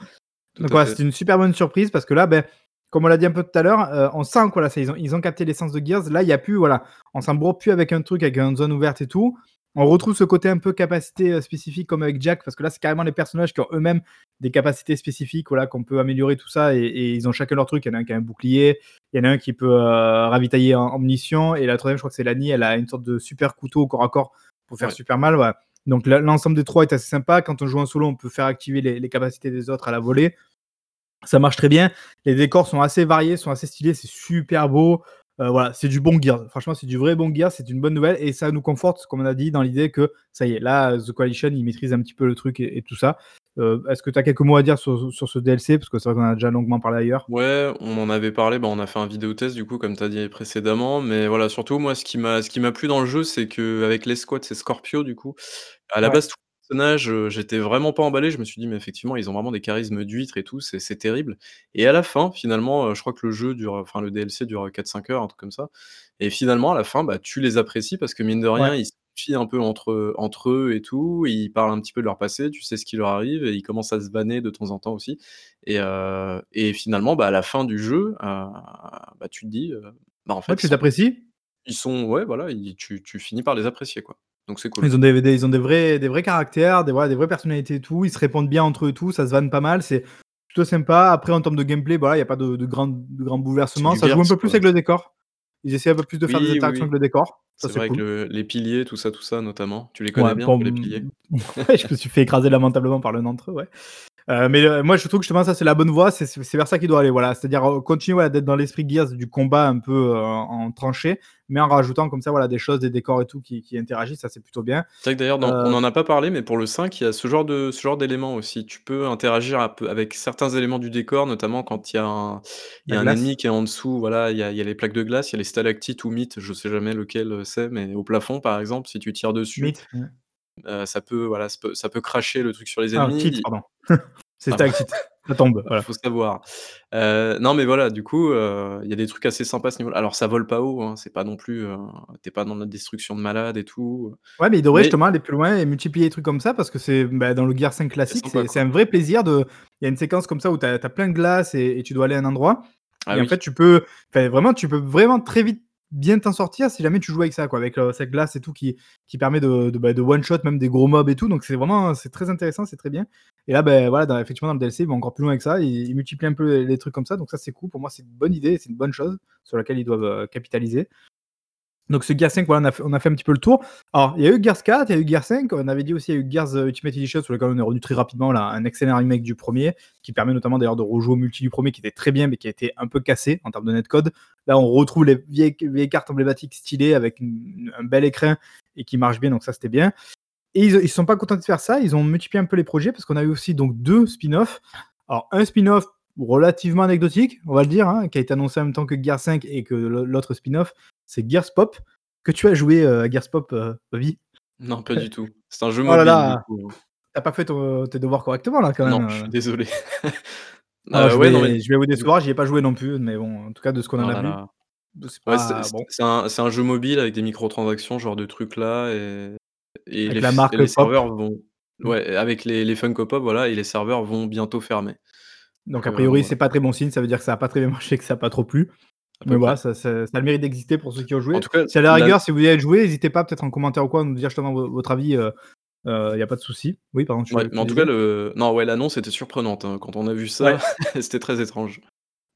Donc voilà, c'est une super bonne surprise parce que là, ben, comme on l'a dit un peu tout à l'heure, euh, on sent quoi là, ils ont, ils ont capté l'essence de Gears. Là, il n'y a plus, voilà, on s'embrouille plus avec un truc, avec une zone ouverte et tout. On retrouve ce côté un peu capacité euh, spécifique comme avec Jack, parce que là, c'est carrément les personnages qui ont eux-mêmes des capacités spécifiques, voilà, qu'on peut améliorer tout ça, et, ils ont chacun leur truc. Il y en a un qui a un bouclier, il y en a un qui peut euh, ravitailler en, munitions, et la troisième, je crois que c'est Lani, elle a une sorte de super couteau au corps à corps pour faire super mal. Donc l'ensemble des trois est assez sympa. Quand on joue en solo, on peut faire activer les, capacités des autres à la volée. Ça marche très bien. Les décors sont assez variés, sont assez stylés, c'est super beau. Euh, voilà, c'est du bon gear. Franchement, c'est du vrai bon gear. C'est une bonne nouvelle et ça nous conforte, comme on a dit, dans l'idée que ça y est, là, The Coalition, il maîtrise un petit peu le truc et, tout ça. Euh, est-ce que tu as quelques mots à dire sur, ce DLC Parce que c'est vrai qu'on a déjà longuement parlé ailleurs. Ouais, on en avait parlé. Bah, on a fait un vidéo test, du coup, comme tu as dit précédemment. Mais voilà, surtout, moi, ce qui m'a plu dans le jeu, c'est qu'avec l'escouade, c'est Scorpio, du coup. À la base, tout personnage, j'étais vraiment pas emballé. Je me suis dit: «Mais effectivement, ils ont vraiment des charismes d'huîtres et tout, c'est terrible» et à la fin, finalement, je crois que le jeu dure, enfin le DLC dure, 4-5 heures, un truc comme ça et finalement, à la fin, bah, tu les apprécies parce que mine de rien, ils se confient un peu entre, entre eux et tout. Ils parlent un petit peu de leur passé, tu sais ce qui leur arrive et ils commencent à se vanner de temps en temps aussi et et finalement, bah, à la fin du jeu, bah, tu te dis, bah, en fait, tu les apprécies? ils sont ouais, voilà, tu tu finis par les apprécier, quoi. Donc c'est cool. Ils ont des, ils ont des vrais, des vrais caractères, des, des vraies personnalités et tout. Ils se répondent bien entre eux et tout. Ça se vanne pas mal. C'est plutôt sympa. Après, en termes de gameplay, voilà, il n'y a pas de, de grands de grand bouleversements. Ça joue un peu plus avec le décor. Ils essaient un peu plus de faire des interactions avec le décor. C'est vrai que les piliers, tout ça, tout ça, notamment. Tu les connais bien, les piliers Je me suis fait écraser lamentablement par l'un d'entre eux, ouais. Euh, mais euh, moi, je trouve que justement, ça, c'est la bonne voie. C'est vers ça qu'il doit aller. Voilà. C'est-à-dire euh, continuer d'être dans l'esprit Gears du combat un peu en tranchée, mais en rajoutant comme ça voilà, des choses, des décors et tout qui, interagissent. Ça, c'est plutôt bien. C'est vrai que d'ailleurs, on n'en a pas parlé, mais pour le 5, il y a ce genre de ce genre d'éléments aussi. Tu peux interagir avec certains éléments du décor, notamment quand il y a un, il y a un ennemi qui est en dessous. Voilà, il y, a, il y a les plaques de glace, il y a les stalactites ou mythes, je sais jamais lequel c'est, mais au plafond, par exemple, si tu tires dessus. Ça peut voilà ça peut, cracher le truc sur les ah, ennemis. pardon. C'est ah, ça tombe. Il faut savoir. Euh, non, mais voilà, du coup, euh, il y a des trucs assez sympas à ce niveau-là. Alors, ça vole pas haut, hein, c'est pas non plus. T'es pas dans la destruction de malades et tout. Ouais, mais il devrait justement aller plus loin et multiplier les trucs comme ça parce que c'est bah, dans le Gear 5 classique, c'est un vrai plaisir de. Il y a une séquence comme ça où tu as, plein de glace et, tu dois aller à un endroit. Ah et en fait, tu peux. Vraiment, tu peux vraiment très vite bien t'en sortir si jamais tu joues avec ça, quoi, avec cette glace et tout qui, permet de, de, bah, de one-shot même des gros mobs et tout. Donc c'est vraiment très intéressant, c'est très bien. Et là, ben voilà, effectivement, dans le DLC, ils vont encore plus loin avec ça. Ils, ils multiplient un peu les, trucs comme ça. Donc ça, c'est cool. Pour moi, c'est une bonne idée, c'est une bonne chose sur laquelle ils doivent capitaliser. Donc ce Gear 5, voilà, on a, fait, un petit peu le tour. Alors, il y a eu Gears 4, il y a eu Gear 5, on avait dit aussi il y a eu Gears euh, Ultimate Edition sur lequel on est revenu très rapidement, un excellent remake du premier, qui permet notamment d'ailleurs de rejouer au multi du premier, qui était très bien, mais qui a été un peu cassé en termes de netcode. Là, on retrouve les vieilles, cartes emblématiques stylées avec un bel écran et qui marche bien, donc ça c'était bien. Et ils ne sont pas contents de faire ça, ils ont multiplié un peu les projets, parce qu'on a eu aussi donc deux spin-offs. Alors, un spin-off relativement anecdotique, on va le dire, hein, qui a été annoncé en même temps que Gear 5 et que l'autre spin-off, c'est Gears Pop que tu as joué euh, à Gears Pop, euh, Bobby Non, pas du tout. C'est un jeu oh mobile. Là T'as pas fait tes devoirs correctement là quand même. Non, je suis euh. désolé. Ah, je, vais, je, vais, vous décevoir, j'y ai pas joué non plus, mais bon, en tout cas de ce qu'on en a vu. C'est un, un, jeu mobile avec des microtransactions, genre de trucs là, et, et les, la marque les serveurs vont. Mm. Ouais, avec les, les Funko Pop, voilà, et les serveurs vont bientôt fermer. Donc, a priori, c'est pas très bon signe, ça veut dire que ça a pas très bien marché, que ça a pas trop plu. Mais voilà, ça, ça, a le mérite d'exister pour ceux qui ont joué. En tout cas, si à la rigueur, si vous avez joué, n'hésitez pas peut-être en commentaire ou quoi, à nous dire justement votre avis. Il euh, n'y euh, a pas de souci. Oui, pardon. mais en tout cas, le... non, ouais, l'annonce était surprenante. Hein. Quand on a vu ça, c'était très étrange.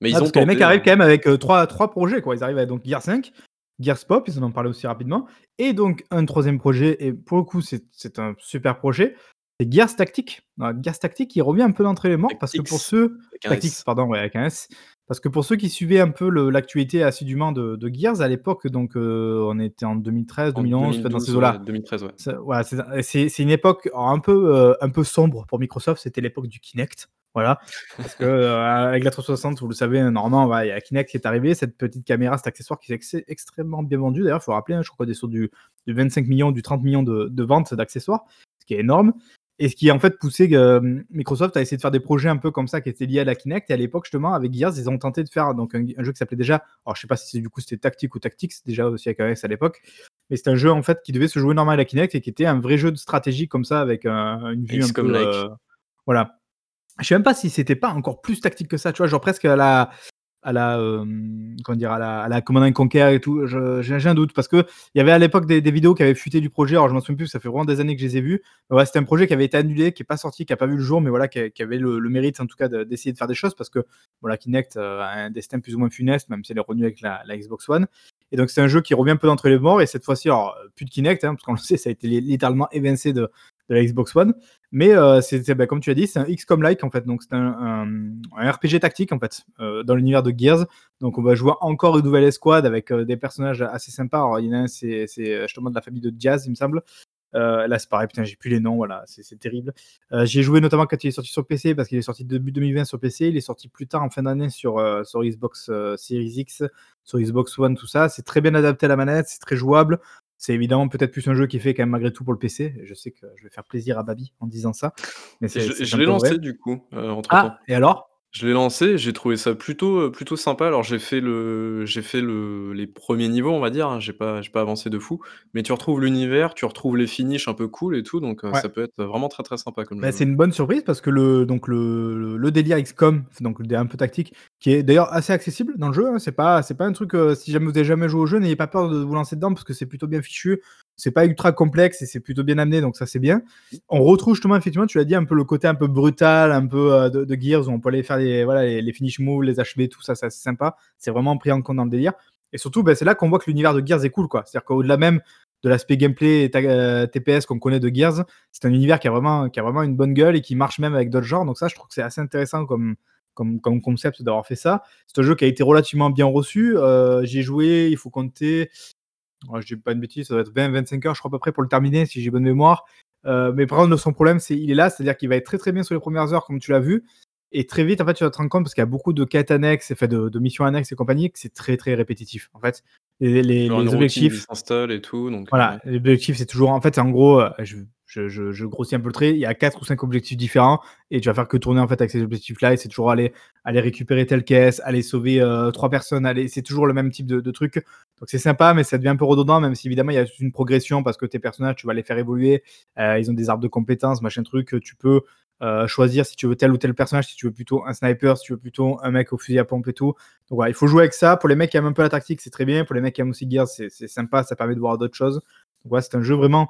Mais ils ont parce que les mecs arrivent hein. quand même avec euh, trois, trois projets. Quoi. Ils arrivent avec donc Gear 5, Gears Pop, ils en ont parlé aussi rapidement. Et donc un troisième projet, et pour le coup, c'est un super projet. C'est Gears Tactique. Gears Tactique, il revient un peu d'entrée les morts parce que pour ceux. Tactics, pardon, ouais, avec un S. Parce que pour ceux qui suivaient un peu l'actualité assidûment de, de, Gears, à l'époque, donc euh, on était en 2013, 2011, dans ces eaux-là. 2013, ouais. c'est une époque un peu, euh, un peu sombre pour Microsoft. C'était l'époque du Kinect. Voilà. Parce que euh, avec la 360, vous le savez, normalement, il y a Kinect qui est arrivé, cette petite caméra, cet accessoire qui est extrêmement bien vendu. D'ailleurs, il faut rappeler, hein, je crois qu'on est sur du, 25 millions, du 30 millions de, de ventes d'accessoires, ce qui est énorme. Et ce qui a en fait poussé euh, Microsoft à essayer de faire des projets un peu comme ça qui étaient liés à la Kinect. Et à l'époque, justement, avec Gears, ils ont tenté de faire donc, un, jeu qui s'appelait déjà, alors je sais pas si du coup c'était Tactique ou Tactics, déjà aussi avec AS à l'époque, mais c'était un jeu en fait qui devait se jouer normal à la Kinect et qui était un vrai jeu de stratégie comme ça avec une vue un peu. Euh, voilà. Je sais même pas si c'était pas encore plus tactique que ça, tu vois, genre presque à la, à la, comment dire, à la, à la Conquer et tout. J'ai un doute parce que il y avait à l'époque des, vidéos qui avaient fuité du projet. Alors je m'en souviens plus, ça fait vraiment des années que je les ai vues. Ouais, c'était un projet qui avait été annulé, qui est pas sorti, qui a pas vu le jour, mais voilà, qui, avait le, mérite en tout cas d'essayer de, faire des choses parce que voilà, Kinect a un destin plus ou moins funeste, même si elle est revenue avec la, Xbox One. Et donc c'est un jeu qui revient un peu d'entre les morts et cette fois-ci, alors plus de Kinect, hein, parce qu'on le sait, ça a été littéralement évincé de, de la Xbox One. Mais euh, c'est, bah, comme tu as dit, c'est un XCOM-like en fait. Donc c'est un, RPG tactique en fait euh, dans l'univers de Gears. Donc on va jouer encore une nouvelle escouade avec euh, des personnages assez sympas. Alors il y en a un, c'est, justement de la famille de Jazz, il me semble. là, c'est pareil, putain, j'ai plus les noms, voilà, c'est, terrible. j'ai joué notamment quand il est sorti sur PC, parce qu'il est sorti début 2020 sur PC, il est sorti plus tard en fin d'année sur, sur Xbox Series X, sur Xbox One, tout ça. C'est très bien adapté à la manette, c'est très jouable. C'est évidemment peut-être plus un jeu qui est fait quand même malgré tout pour le PC. Je sais que je vais faire plaisir à Babi en disant ça. Mais je, l'ai lancé du coup, euh, entre temps. Ah, et alors? Je l'ai lancé, j'ai trouvé ça plutôt, euh, plutôt sympa. Alors j'ai fait le j'ai fait le les premiers niveaux, on va dire, hein. j'ai pas j'ai pas avancé de fou, mais tu retrouves l'univers, tu retrouves les finishes un peu cool et tout, donc euh, ça peut être vraiment très, très sympa comme bah, c'est une bonne surprise parce que le donc le le délire XCOM, donc le délire un peu tactique, qui est d'ailleurs assez accessible dans le jeu, hein. C'est pas c'est pas un truc, euh, si jamais vous avez jamais joué au jeu, n'ayez pas peur de vous lancer dedans parce que c'est plutôt bien fichu c'est pas ultra complexe et c'est plutôt bien amené, donc ça c'est bien. On retrouve justement, effectivement, tu l'as dit, un peu le côté un peu brutal, un peu euh, de, Gears, où on peut aller faire les, voilà, les, finish moves, les HB, tout ça, c'est sympa. C'est vraiment pris en compte dans le délire. Et surtout, ben, c'est là qu'on voit que l'univers de Gears est cool, quoi. C'est-à-dire qu'au-delà même de l'aspect gameplay et euh, TPS qu'on connaît de Gears, c'est un univers qui a, vraiment, qui a vraiment une bonne gueule et qui marche même avec d'autres genres. Donc ça, je trouve que c'est assez intéressant comme, concept d'avoir fait ça. C'est un jeu qui a été relativement bien reçu. Euh, j'ai joué, il faut compter, je dis pas une bêtise, ça doit être 20-25 heures, je crois, à peu près pour le terminer, si j'ai bonne mémoire. Euh, mais par contre, son problème, c'est il est là, c'est-à-dire qu'il va être très très bien sur les premières heures, comme tu l'as vu. Et très vite, en fait, tu vas te rendre compte, parce qu'il y a beaucoup de quêtes annexes, fait, de, de missions annexes et compagnie, que c'est très très répétitif. En fait, les, les, les objectifs. s'installe et tout. Donc, voilà, les objectifs, c'est toujours. En fait, en gros, euh, je, je, je, grossis un peu le trait. Il y a quatre ou cinq objectifs différents et tu vas faire que tourner en fait avec ces objectifs-là. Et c'est toujours aller, aller récupérer telle caisse, aller sauver euh, trois personnes. Aller... C'est toujours le même type de, de truc. Donc c'est sympa, mais ça devient un peu redondant, même si évidemment il y a une progression parce que tes personnages, tu vas les faire évoluer. Euh, ils ont des arbres de compétences, machin truc. Tu peux euh, choisir si tu veux tel ou tel personnage, si tu veux plutôt un sniper, si tu veux plutôt un mec au fusil à pompe et tout. Donc voilà, il faut jouer avec ça. Pour les mecs qui aiment un peu la tactique, c'est très bien. Pour les mecs qui aiment aussi Gears, c'est sympa, ça permet de voir d'autres choses. Donc voilà, c'est un jeu vraiment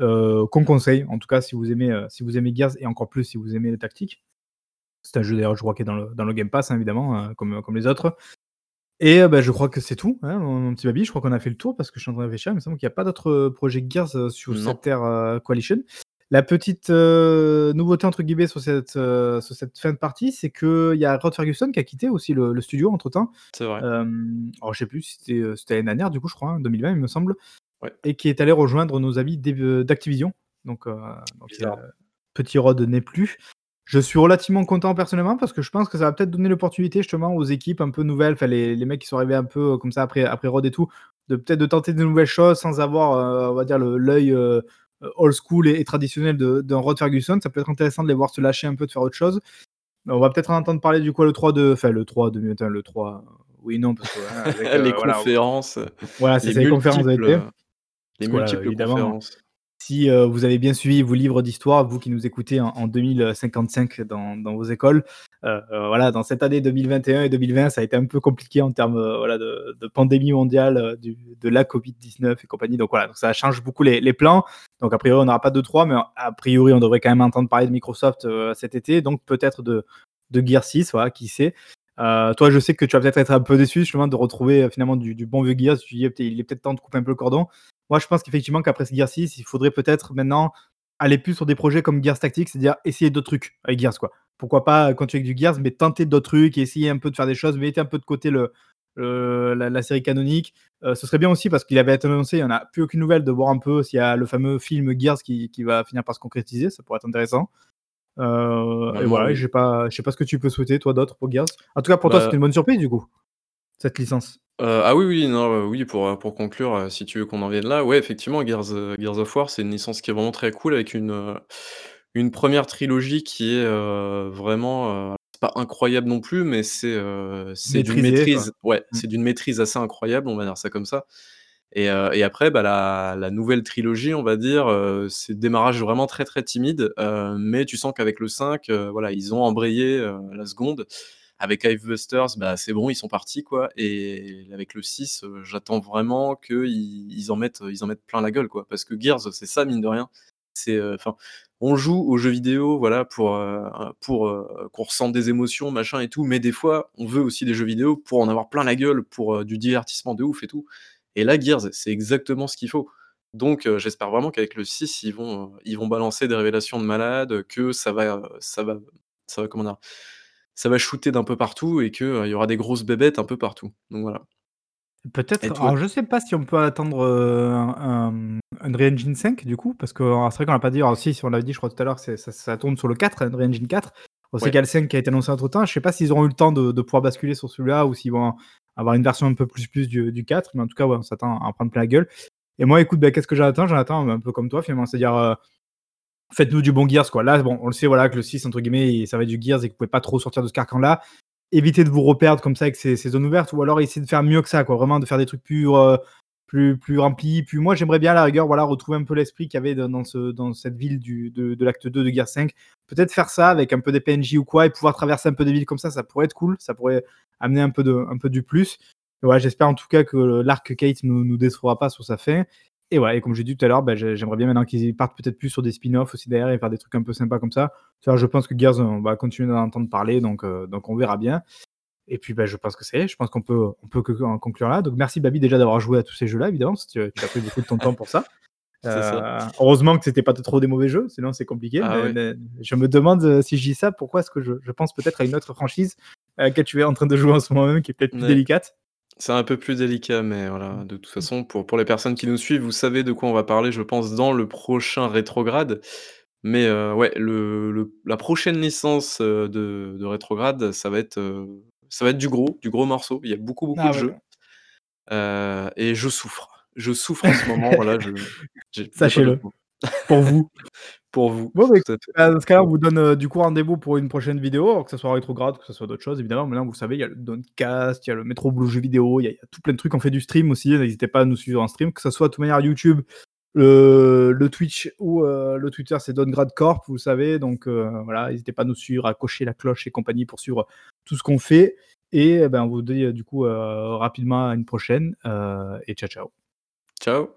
euh, qu'on conseille, en tout cas si vous aimez euh, si vous aimez Gears et encore plus si vous aimez les tactiques. C'est un jeu d'ailleurs je crois qui est dans le, dans le Game Pass hein, évidemment euh, comme, comme les autres. Et bah, je crois que c'est tout, hein, mon, petit baby. Je crois qu'on a fait le tour parce que je suis en train de réfléchir. Il me semble qu'il n'y a pas d'autres projets Gears sur cette Terre Coalition. La petite nouveauté entre guillemets sur cette, sur cette fin de partie, c'est qu'il y a Rod Ferguson qui a quitté aussi le, studio entre temps. C'est vrai. alors je sais plus si c'était, c'était l'année dernière, du coup, je crois, hein, 2020, il me semble et qui est allé rejoindre nos amis euh, d'Activision. Donc, euh, euh, Petit Rod n'est plus. Je suis relativement content personnellement parce que je pense que ça va peut-être donner l'opportunité justement aux équipes un peu nouvelles, enfin les, les, mecs qui sont arrivés un peu comme ça après, après Rod et tout, de peut-être de tenter de nouvelles choses sans avoir, on va dire, l'œil old school et, traditionnel d'un Rod Ferguson. Ça peut être intéressant de les voir se lâcher un peu, de faire autre chose. On va peut-être en entendre parler du coup le 3 de, enfin le 3 de le 3, oui non parce que les conférences, voilà, c'est les conférences d'été. Les multiples conférences. Si euh, vous avez bien suivi vos livres d'histoire, vous qui nous écoutez en, 2055 dans, vos écoles, euh, euh, voilà, dans cette année 2021 et 2020, ça a été un peu compliqué en termes de, pandémie mondiale, de la Covid-19 et compagnie. Donc voilà, ça change beaucoup les, plans. Donc a priori, on n'aura pas de 3, mais a priori, on devrait quand même entendre parler de Microsoft cet été, donc peut-être de, de Gear 6, voilà, qui sait. Toi, je sais que tu vas peut-être être un peu déçu justement de retrouver finalement du, bon vieux Gears. Tu dis, il est peut-être temps de couper un peu le cordon. Moi, je pense qu'effectivement, qu'après ce Gears 6, il faudrait peut-être maintenant aller plus sur des projets comme Gears Tactics, c'est-à-dire essayer d'autres trucs avec Gears, quoi. Pourquoi pas continuer avec du Gears, mais tenter d'autres trucs essayer un peu de faire des choses, mettez un peu de côté le, la, série canonique. Euh, ce serait bien aussi parce qu'il avait été annoncé, il n'y en a plus aucune nouvelle de voir un peu s'il y a le fameux film Gears qui, qui, va finir par se concrétiser, ça pourrait être intéressant. Euh, et voilà, je sais pas, je sais pas ce que tu peux souhaiter toi d'autre pour Gears? En tout cas, pour toi, bah c'était une bonne surprise du coup, cette licence. Euh, ah oui, oui, non, euh, oui, pour, euh, pour conclure, si tu veux qu'on en vienne là, ouais, effectivement, Gears, Gears of War, c'est une licence qui est vraiment très cool avec une, une première trilogie qui est, vraiment, c'est pas incroyable non plus, mais c'est, c'est d'une maîtrise ouais, mmh. c'est d'une maîtrise assez incroyable, on va dire ça comme ça et et après, bah, la nouvelle trilogie, on va dire, c'est démarrage vraiment très, très timide, mais tu sens qu'avec le 5, voilà, ils ont embrayé, la seconde avec Hivebusters, bah, c'est bon, ils sont partis, quoi. Et avec le 6, j'attends vraiment qu'ils ils en mettent, en mettent plein la gueule, quoi. Parce que Gears, c'est ça, mine de rien. C'est, on joue aux jeux vidéo, voilà, pour, pour qu'on ressente des émotions, machin et tout, mais des fois, on veut aussi des jeux vidéo pour en avoir plein la gueule, pour du divertissement de ouf et tout. Et là, Gears, c'est exactement ce qu'il faut. Donc, j'espère vraiment qu'avec le 6, ils vont, ils vont balancer des révélations de malades, que ça va, ça va, ça va, comment dire, ça va shooter d'un peu partout et qu'il il y aura des grosses bébêtes un peu partout. Donc voilà. Peut-être. Alors, je sais pas si on peut attendre un, Unreal Engine 5 du coup, parce que c'est vrai qu'on l'a pas dit. Alors, si, si on l'avait dit, je crois tout à l'heure, ça, ça, tourne sur le 4, Unreal Engine 4. On sait qu'il y a le 5 qui a été annoncé entre temps. Je sais pas s'ils auront eu le temps de, pouvoir basculer sur celui-là ou s'ils vont avoir une version un peu plus plus du, du 4. Mais en tout cas, on s'attend à en prendre plein la gueule. Et moi, écoute, ben, qu'est-ce que j'attends? J'attends un peu comme toi, finalement. C'est-à-dire, euh, faites-nous du bon Gears, quoi. Là, bon, on le sait, voilà, que le 6, entre guillemets, ça va être du Gears et que vous pouvez pas trop sortir de ce carcan-là. Évitez de vous reperdre comme ça avec ces, zones ouvertes, ou alors essayez de faire mieux que ça, quoi. Vraiment, de faire des trucs plus, euh, plus, plus remplis. Puis moi, j'aimerais bien, à la rigueur, voilà, retrouver un peu l'esprit qu'il y avait dans, ce, dans cette ville du, de, de l'acte 2 de Gears 5. Peut-être faire ça avec un peu des PNJ ou quoi, et pouvoir traverser un peu des villes comme ça, ça pourrait être cool. Ça pourrait amener un peu, de, un peu du plus. J'espère en tout cas que l'arc Kate ne nous, nous décevra pas sur sa fin. Et ouais, et comme j'ai dit tout à l'heure, bah, j'aimerais bien maintenant qu'ils partent peut-être plus sur des spin-offs aussi derrière et faire des trucs un peu sympas comme ça. je pense que Gears, on va continuer d'en entendre parler, donc, euh, donc on verra bien. Et puis bah, je pense que c'est, je pense qu'on peut, on peut conclure là. Donc merci Babi déjà d'avoir joué à tous ces jeux-là, évidemment, parce que tu, as pris beaucoup de ton temps pour ça. Euh, heureusement que c'était pas trop des mauvais jeux, sinon c'est compliqué. Ah je me demande euh, si je dis ça, pourquoi est-ce que je, je pense peut-être à une autre franchise à laquelle tu es en train de jouer en ce moment même, qui est peut-être plus délicate? C'est un peu plus délicat, mais voilà, de toute façon, pour pour les personnes qui nous suivent, vous savez de quoi on va parler, je pense, dans le prochain rétrograde. Mais ouais, le le la prochaine licence, de de rétrograde, ça va être, ça va être du gros, du gros morceau. Il y a beaucoup, beaucoup ah de jeux. et je souffre. Je souffre en ce moment, voilà, Sachez-le. Pour vous. Pour vous, bah, dans ce cas-là, on vous donne, euh, du coup rendez-vous pour une prochaine vidéo, que ce soit rétrograde, que ce soit d'autres choses évidemment. Maintenant, vous savez, il y a le Doncast, il y a le Métro Blue Jeux vidéo, il y a tout plein de trucs. On fait du stream aussi, n'hésitez pas à nous suivre en stream, que ce soit de toute manière YouTube, le Twitch ou, euh, le Twitter, c'est Dongrad Corp, vous savez. Donc, euh, voilà, n'hésitez pas à nous suivre, à cocher la cloche et compagnie pour suivre tout ce qu'on fait et eh ben, on vous dit, du coup, rapidement à une prochaine, et ciao, ciao. Ciao.